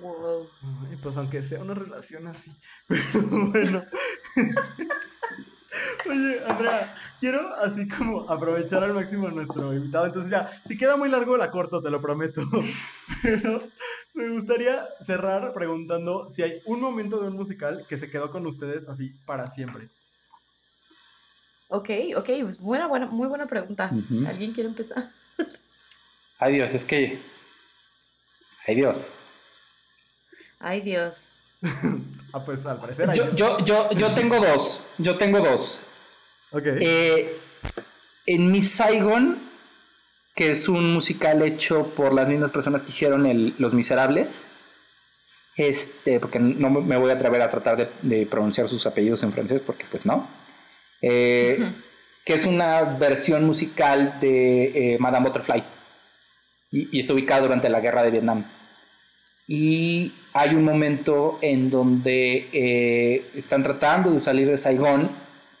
Wow. Pues aunque sea una relación así. Pero bueno. Oye, Andrea, quiero así como aprovechar al máximo a nuestro invitado. Entonces ya, si queda muy largo la corto, te lo prometo. Pero me gustaría cerrar preguntando si hay un momento de un musical que se quedó con ustedes así para siempre. Ok, ok, pues buena, buena, muy buena pregunta. ¿Alguien quiere empezar? Ay Dios, es que... Ay Dios. Ay, Dios. Ah, pues al parecer hay. Yo, yo, yo, yo tengo dos, yo tengo dos. Ok. Eh, en Miss Saigon que es un musical hecho por las mismas personas que hicieron el, Los Miserables. Este, porque no me voy a atrever a tratar de, pronunciar sus apellidos en francés, porque pues no. Eh, que es una versión musical de eh, Madame Butterfly. Y, y, está ubicada durante la guerra de Vietnam. Y hay un momento en donde eh, están tratando de salir de Saigón,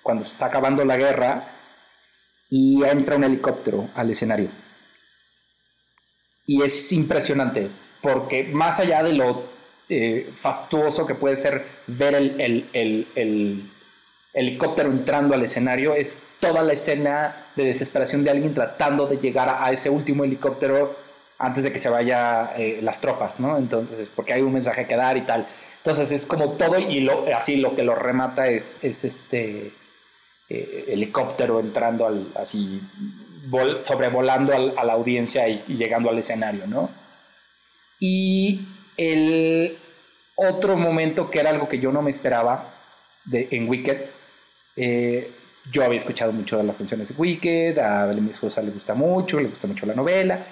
cuando se está acabando la guerra, y entra un helicóptero al escenario. Y es impresionante, porque más allá de lo eh, fastuoso que puede ser ver el, helicóptero entrando al escenario, es toda la escena de desesperación de alguien tratando de llegar a, ese último helicóptero antes de que se vaya eh, las tropas, ¿no? Entonces, porque hay un mensaje que dar y tal. Entonces es como todo y así lo que lo remata es, es este eh, helicóptero entrando al, así sobrevolando a la audiencia y, llegando al escenario, ¿no? Y el otro momento que era algo que yo no me esperaba de, en Wicked, eh, yo había escuchado mucho de las canciones de Wicked, a mi esposa le gusta mucho, le gusta mucho la novela.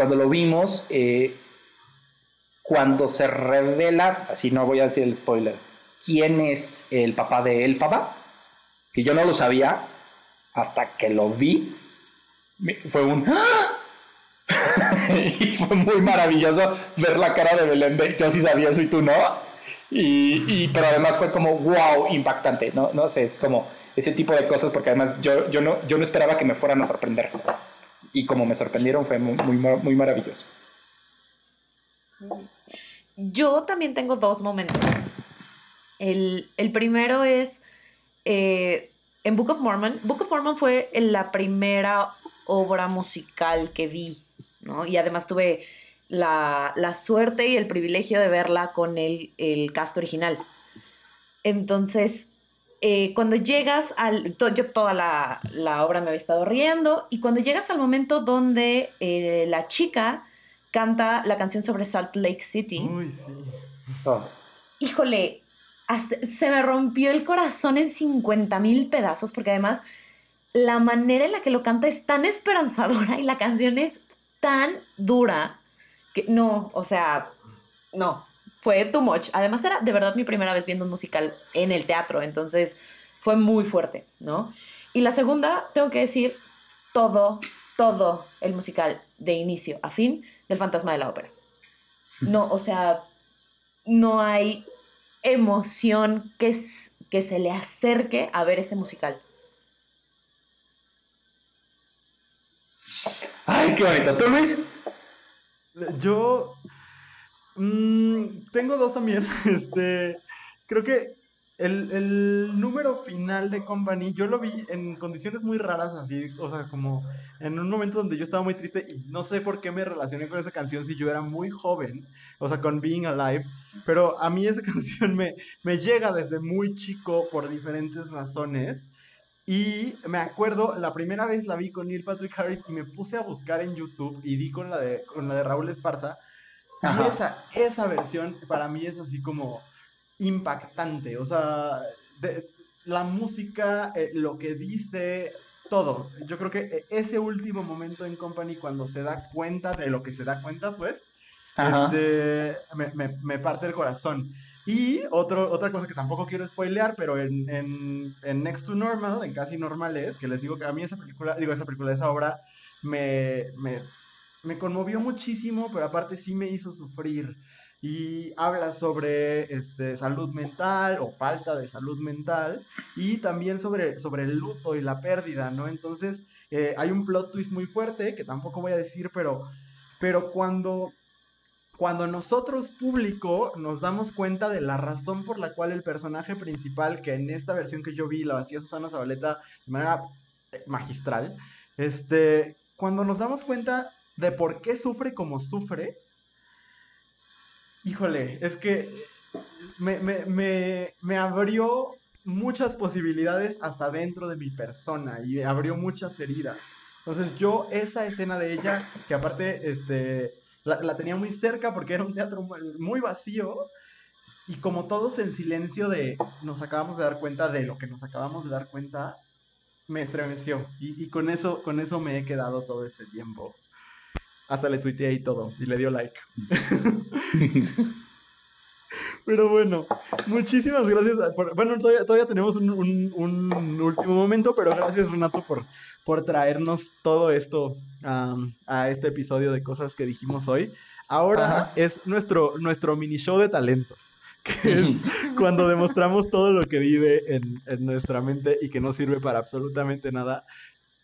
Cuando lo vimos, eh, cuando se revela, así no voy a decir el spoiler, quién es el papá de Elfaba, que yo no lo sabía hasta que lo vi, fue un... ¡Ah! y fue muy maravilloso ver la cara de Belén yo sí sabía eso y tú no. Y, pero además fue como wow, impactante, ¿no? No sé, es como ese tipo de cosas porque además yo, yo, no, yo no esperaba que me fueran a sorprender. Y como me sorprendieron fue muy, muy, maravilloso. Yo también tengo dos momentos. El, primero es eh, en Book of Mormon. Book of Mormon fue la primera obra musical que vi, ¿no? Y además tuve la, suerte y el privilegio de verla con el, el cast original. Entonces, eh, cuando llegas al... yo toda la, obra me había estado riendo y cuando llegas al momento donde eh, la chica canta la canción sobre Salt Lake City. Uy, sí. Oh. Híjole, se me rompió el corazón en 50 mil pedazos porque además la manera en la que lo canta es tan esperanzadora y la canción es tan dura que no, o sea, no, fue too much. Además era de verdad mi primera vez viendo un musical en el teatro, entonces fue muy fuerte, ¿no? Y la segunda, tengo que decir, todo, todo el musical de inicio a fin del fantasma de la ópera. No, o sea, no hay emoción que, que se le acerque a ver ese musical. Ay, qué bonito. ¿Tú, Luis? Yo mm, tengo dos también. Este, creo que el, número final de Company, yo lo vi en condiciones muy raras, así, o sea, como en un momento donde yo estaba muy triste y no sé por qué me relacioné con esa canción si yo era muy joven, o sea, con Being Alive, pero a mí esa canción me, me llega desde muy chico por diferentes razones. Y me acuerdo, la primera vez la vi con Neil Patrick Harris y me puse a buscar en YouTube y di con la de, con la de Raúl Esparza. Y esa, esa versión para mí es así como impactante. O sea, la música, eh, lo que dice, todo. Yo creo que eh, ese último momento en Company, cuando se da cuenta de lo que se da cuenta, pues, este, me, parte el corazón. Y otro, otra cosa que tampoco quiero spoilear, pero en, en, Next to Normal, en Casi Normales, que les digo que a mí esa película, digo, esa película, esa obra, me, me, me conmovió muchísimo, pero aparte sí me hizo sufrir y habla sobre este, salud mental o falta de salud mental y también sobre, sobre el luto y la pérdida, ¿no? Entonces eh, hay un plot twist muy fuerte que tampoco voy a decir, pero, pero cuando, cuando nosotros público nos damos cuenta de la razón por la cual el personaje principal, que en esta versión que yo vi lo hacía Susana Zabaleta de manera eh, magistral, este, cuando nos damos cuenta de por qué sufre como sufre, Híjole, es que me, abrió muchas posibilidades hasta dentro de mi persona y abrió muchas heridas. Entonces yo esa escena de ella, que aparte este, la, tenía muy cerca porque era un teatro muy, vacío, y como todos en silencio de nos acabamos de dar cuenta de lo que nos acabamos de dar cuenta, me estremeció. Y, y con, eso, con eso me he quedado todo este tiempo. Hasta le tuiteé y todo, y le dio like. Pero bueno, muchísimas gracias. bueno, todavía, tenemos un, último momento, pero gracias Renato por, por traernos todo esto a este episodio de cosas que dijimos hoy. Ahora es nuestro, nuestro mini show de talentos, que es cuando demostramos todo lo que vive en, en nuestra mente y que no sirve para absolutamente nada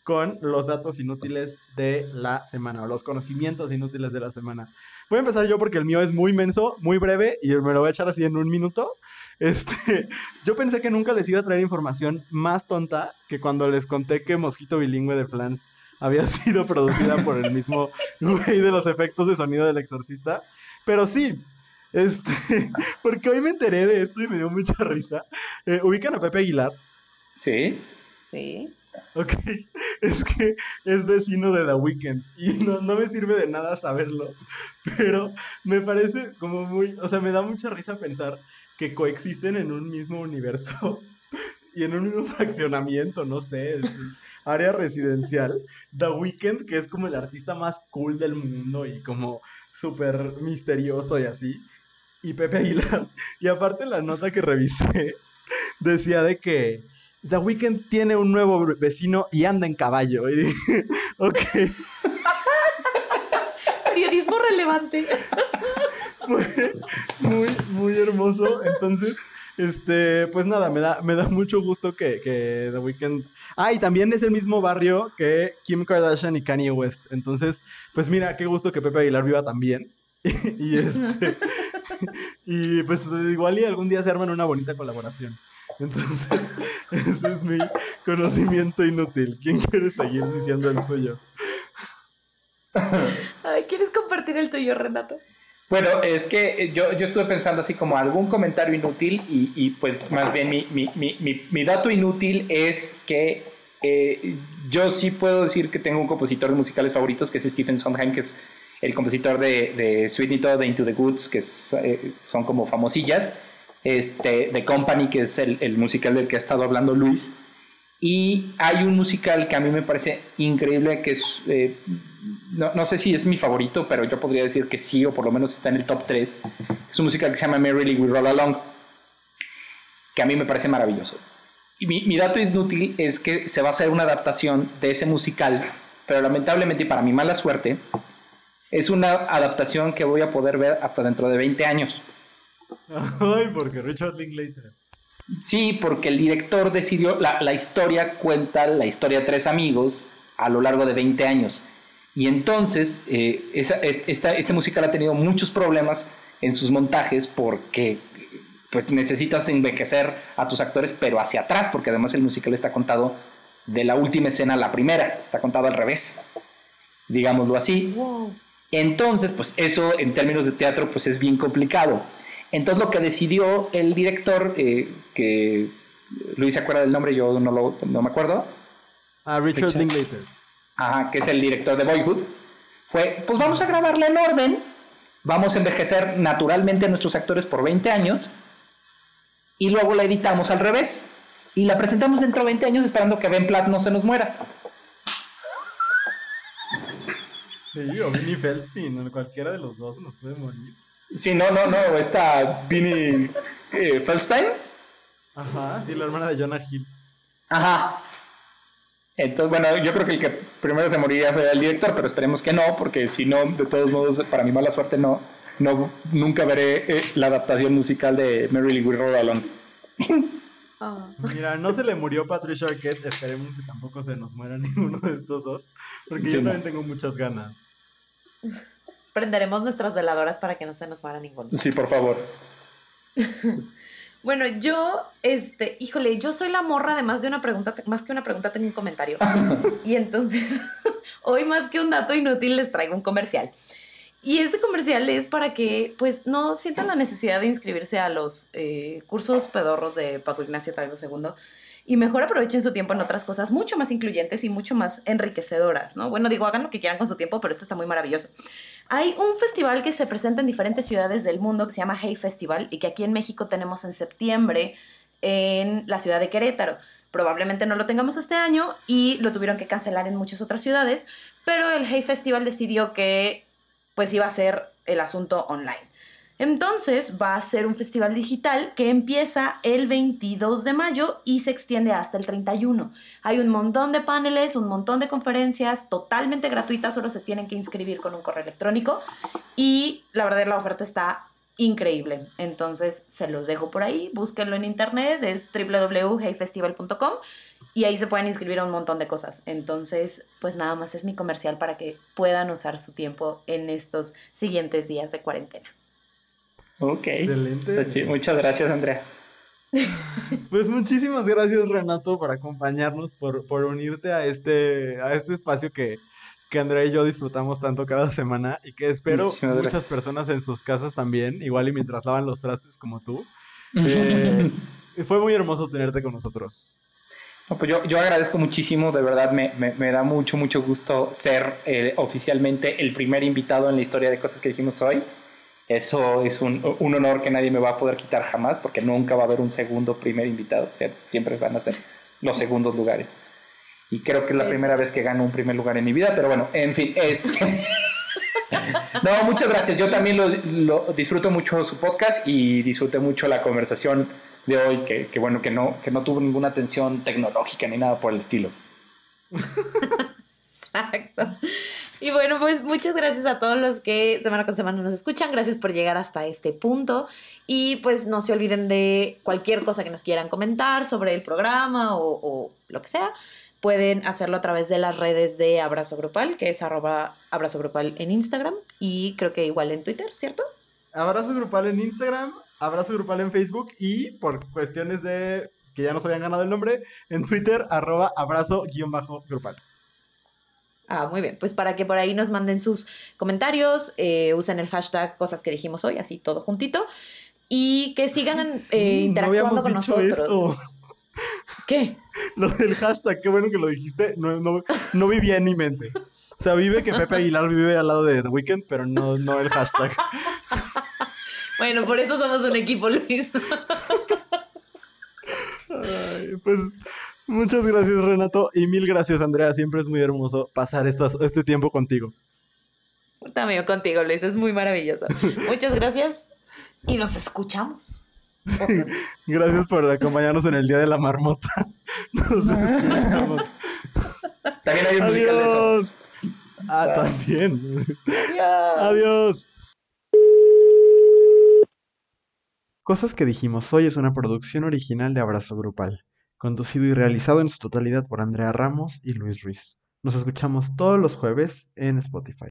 con los datos inútiles de la semana o los conocimientos inútiles de la semana. Voy a empezar yo porque el mío es muy menso, muy breve y me lo voy a echar así en un minuto. Este, yo pensé que nunca les iba a traer información más tonta que cuando les conté que Mosquito Bilingüe de Flans había sido producida por el mismo güey de los efectos de sonido del exorcista. Pero sí, este, porque hoy me enteré de esto y me dio mucha risa. Eh, ¿Ubican a Pepe Aguilar? Sí. Sí. Ok, es que es vecino de The Weeknd y no, me sirve de nada saberlo, pero me parece como muy, o sea, me da mucha risa pensar que coexisten en un mismo universo y en un mismo fraccionamiento, no sé, área residencial. The Weeknd, que es como el artista más cool del mundo y como súper misterioso y así, y Pepe Aguilar. Y aparte la nota que revisé decía de que The Weeknd tiene un nuevo vecino y anda en caballo. Y dije, ok. Periodismo relevante. muy, muy hermoso. Entonces, este, pues nada, me da, me da mucho gusto que, que The Weeknd. Ah, y también es el mismo barrio que Kim Kardashian y Kanye West. Entonces, pues mira, qué gusto que Pepe Aguilar viva también. y este. y pues igual y algún día se arman una bonita colaboración. Entonces, ese es mi conocimiento inútil. ¿Quién quiere seguir diciendo el suyo? ¿Quieres compartir el tuyo, Renato? Bueno, es que yo, yo estuve pensando así como algún comentario inútil y, pues más bien mi, dato inútil es que eh, yo sí puedo decir que tengo un compositor de musicales favoritos que es Stephen Sondheim, que es el compositor de, de Sweet de Into the Goods, que eh, son como famosillas este, Company, que es el, musical del que ha estado hablando Luis. Y hay un musical que a mí me parece increíble, que es, eh, no, sé si es mi favorito, pero yo podría decir que sí, o por lo menos está en el top 3. Es un musical que se llama Merrily We Roll Along, que a mí me parece maravilloso. Y mi, mi dato inútil es que se va a hacer una adaptación de ese musical, pero lamentablemente y para mi mala suerte, es una adaptación que voy a poder ver hasta dentro de 20 años. Ay, porque Richard Linklater. Sí, porque el director decidió, la, historia cuenta la historia de tres amigos a lo largo de 20 años. Y entonces, eh, este musical ha tenido muchos problemas en sus montajes porque pues necesitas envejecer a tus actores, pero hacia atrás, porque además el musical está contado de la última escena a la primera, está contado al revés, digámoslo así. Entonces, pues eso en términos de teatro, pues es bien complicado. Entonces lo que decidió el director, eh, que Luis se acuerda del nombre, yo no, lo, no me acuerdo. Ah, Richard, Linklater. Ajá, que es el director de Boyhood. Fue, pues vamos a grabarla en orden, vamos a envejecer naturalmente a nuestros actores por 20 años y luego la editamos al revés y la presentamos dentro de 20 años esperando que Ben Platt no se nos muera. Sí, o Vinnie Feldstein, cualquiera de los dos nos puede morir. Sí, no, no, no, está Vinnie eh, Feldstein. Ajá, sí, la hermana de Jonah Hill. Ajá. Entonces, bueno, yo creo que el que primero se moriría fue el director, pero esperemos que no, porque si no, de todos modos, para mi mala suerte, no, no nunca veré eh, la adaptación musical de Mary Lee Alone. Ah. Mira, no se le murió Patricia Arquette, esperemos que tampoco se nos muera ninguno de estos dos, porque yo también tengo muchas ganas prenderemos nuestras veladoras para que no se nos muera ninguno. Sí, por favor. bueno, yo, este, híjole, yo soy la morra de más de una pregunta, más que una pregunta tengo un comentario. y entonces, hoy más que un dato inútil les traigo un comercial. Y ese comercial es para que, pues, no sientan la necesidad de inscribirse a los eh, cursos pedorros de Paco Ignacio Taibo II y mejor aprovechen su tiempo en otras cosas mucho más incluyentes y mucho más enriquecedoras, ¿no? Bueno, digo, hagan lo que quieran con su tiempo, pero esto está muy maravilloso. Hay un festival que se presenta en diferentes ciudades del mundo que se llama Hey Festival y que aquí en México tenemos en septiembre en la ciudad de Querétaro. probablemente no lo tengamos este año y lo tuvieron que cancelar en muchas otras ciudades, pero el Hey Festival decidió que pues iba a ser el asunto online. Entonces va a ser un festival digital que empieza el 22 de mayo y se extiende hasta el 31. Hay un montón de paneles, un montón de conferencias totalmente gratuitas, solo se tienen que inscribir con un correo electrónico y la verdad la oferta está increíble. Entonces se los dejo por ahí, búsquenlo en internet, es www.heyfestival.com y ahí se pueden inscribir a un montón de cosas. Entonces, pues nada más es mi comercial para que puedan usar su tiempo en estos siguientes días de cuarentena. Ok. Excelente. Muchas gracias, Andrea. Pues muchísimas gracias, Renato, por acompañarnos, por, por unirte a este, a este espacio que, que Andrea y yo disfrutamos tanto cada semana y que espero muchas gracias. personas en sus casas también, igual y mientras lavan los trastes como tú. Eh, fue muy hermoso tenerte con nosotros. No, pues yo, yo agradezco muchísimo, de verdad me, me- me da mucho, mucho gusto ser eh, oficialmente el primer invitado en la historia de cosas que dijimos hoy. Eso es un, un honor que nadie me va a poder quitar jamás, porque nunca va a haber un segundo primer invitado, o sea, siempre van a ser los segundos lugares. Y creo que es la primera vez que gano un primer lugar en mi vida, pero bueno, en fin, este... No, muchas gracias. Yo también lo, lo disfruto mucho su podcast y disfruté mucho la conversación de hoy, que, que bueno, que no, que no tuvo ninguna tensión tecnológica ni nada por el estilo. Exacto. Y bueno, pues muchas gracias a todos los que semana con semana nos escuchan. Gracias por llegar hasta este punto. Y pues no se olviden de cualquier cosa que nos quieran comentar sobre el programa o, lo que sea. Pueden hacerlo a través de las redes de Abrazo Grupal, que es arroba Abrazo Grupal en Instagram y creo que igual en Twitter, ¿cierto? Abrazo grupal en Instagram, abrazo grupal en Facebook y por cuestiones de que ya nos habían ganado el nombre, en Twitter, arroba abrazo-grupal. Ah, muy bien. Pues para que por ahí nos manden sus comentarios, eh, usen el hashtag cosas que dijimos hoy, así todo juntito. Y que sigan eh, no interactuando con nosotros. esto. ¿Qué? Lo del hashtag, qué bueno que lo dijiste, no, no, no vivía en mi mente. O sea, vive que Pepe Aguilar vive al lado de The Weeknd, pero no, no el hashtag. Bueno, por eso somos un equipo, Luis. Ay, pues muchas gracias Renato y mil gracias Andrea, siempre es muy hermoso pasar estas, este tiempo contigo. También contigo, Luis. Es muy maravilloso. Muchas gracias y nos escuchamos. Gracias por acompañarnos en el Día de la Marmota. Nos escuchamos. También hay un musical de eso. Adiós. Ah, también. Adiós. Adiós. Cosas que dijimos hoy es una producción original de Abrazo Grupal, conducido y realizado en su totalidad por Andrea Ramos y Luis Ruiz. Nos escuchamos todos los jueves en Spotify.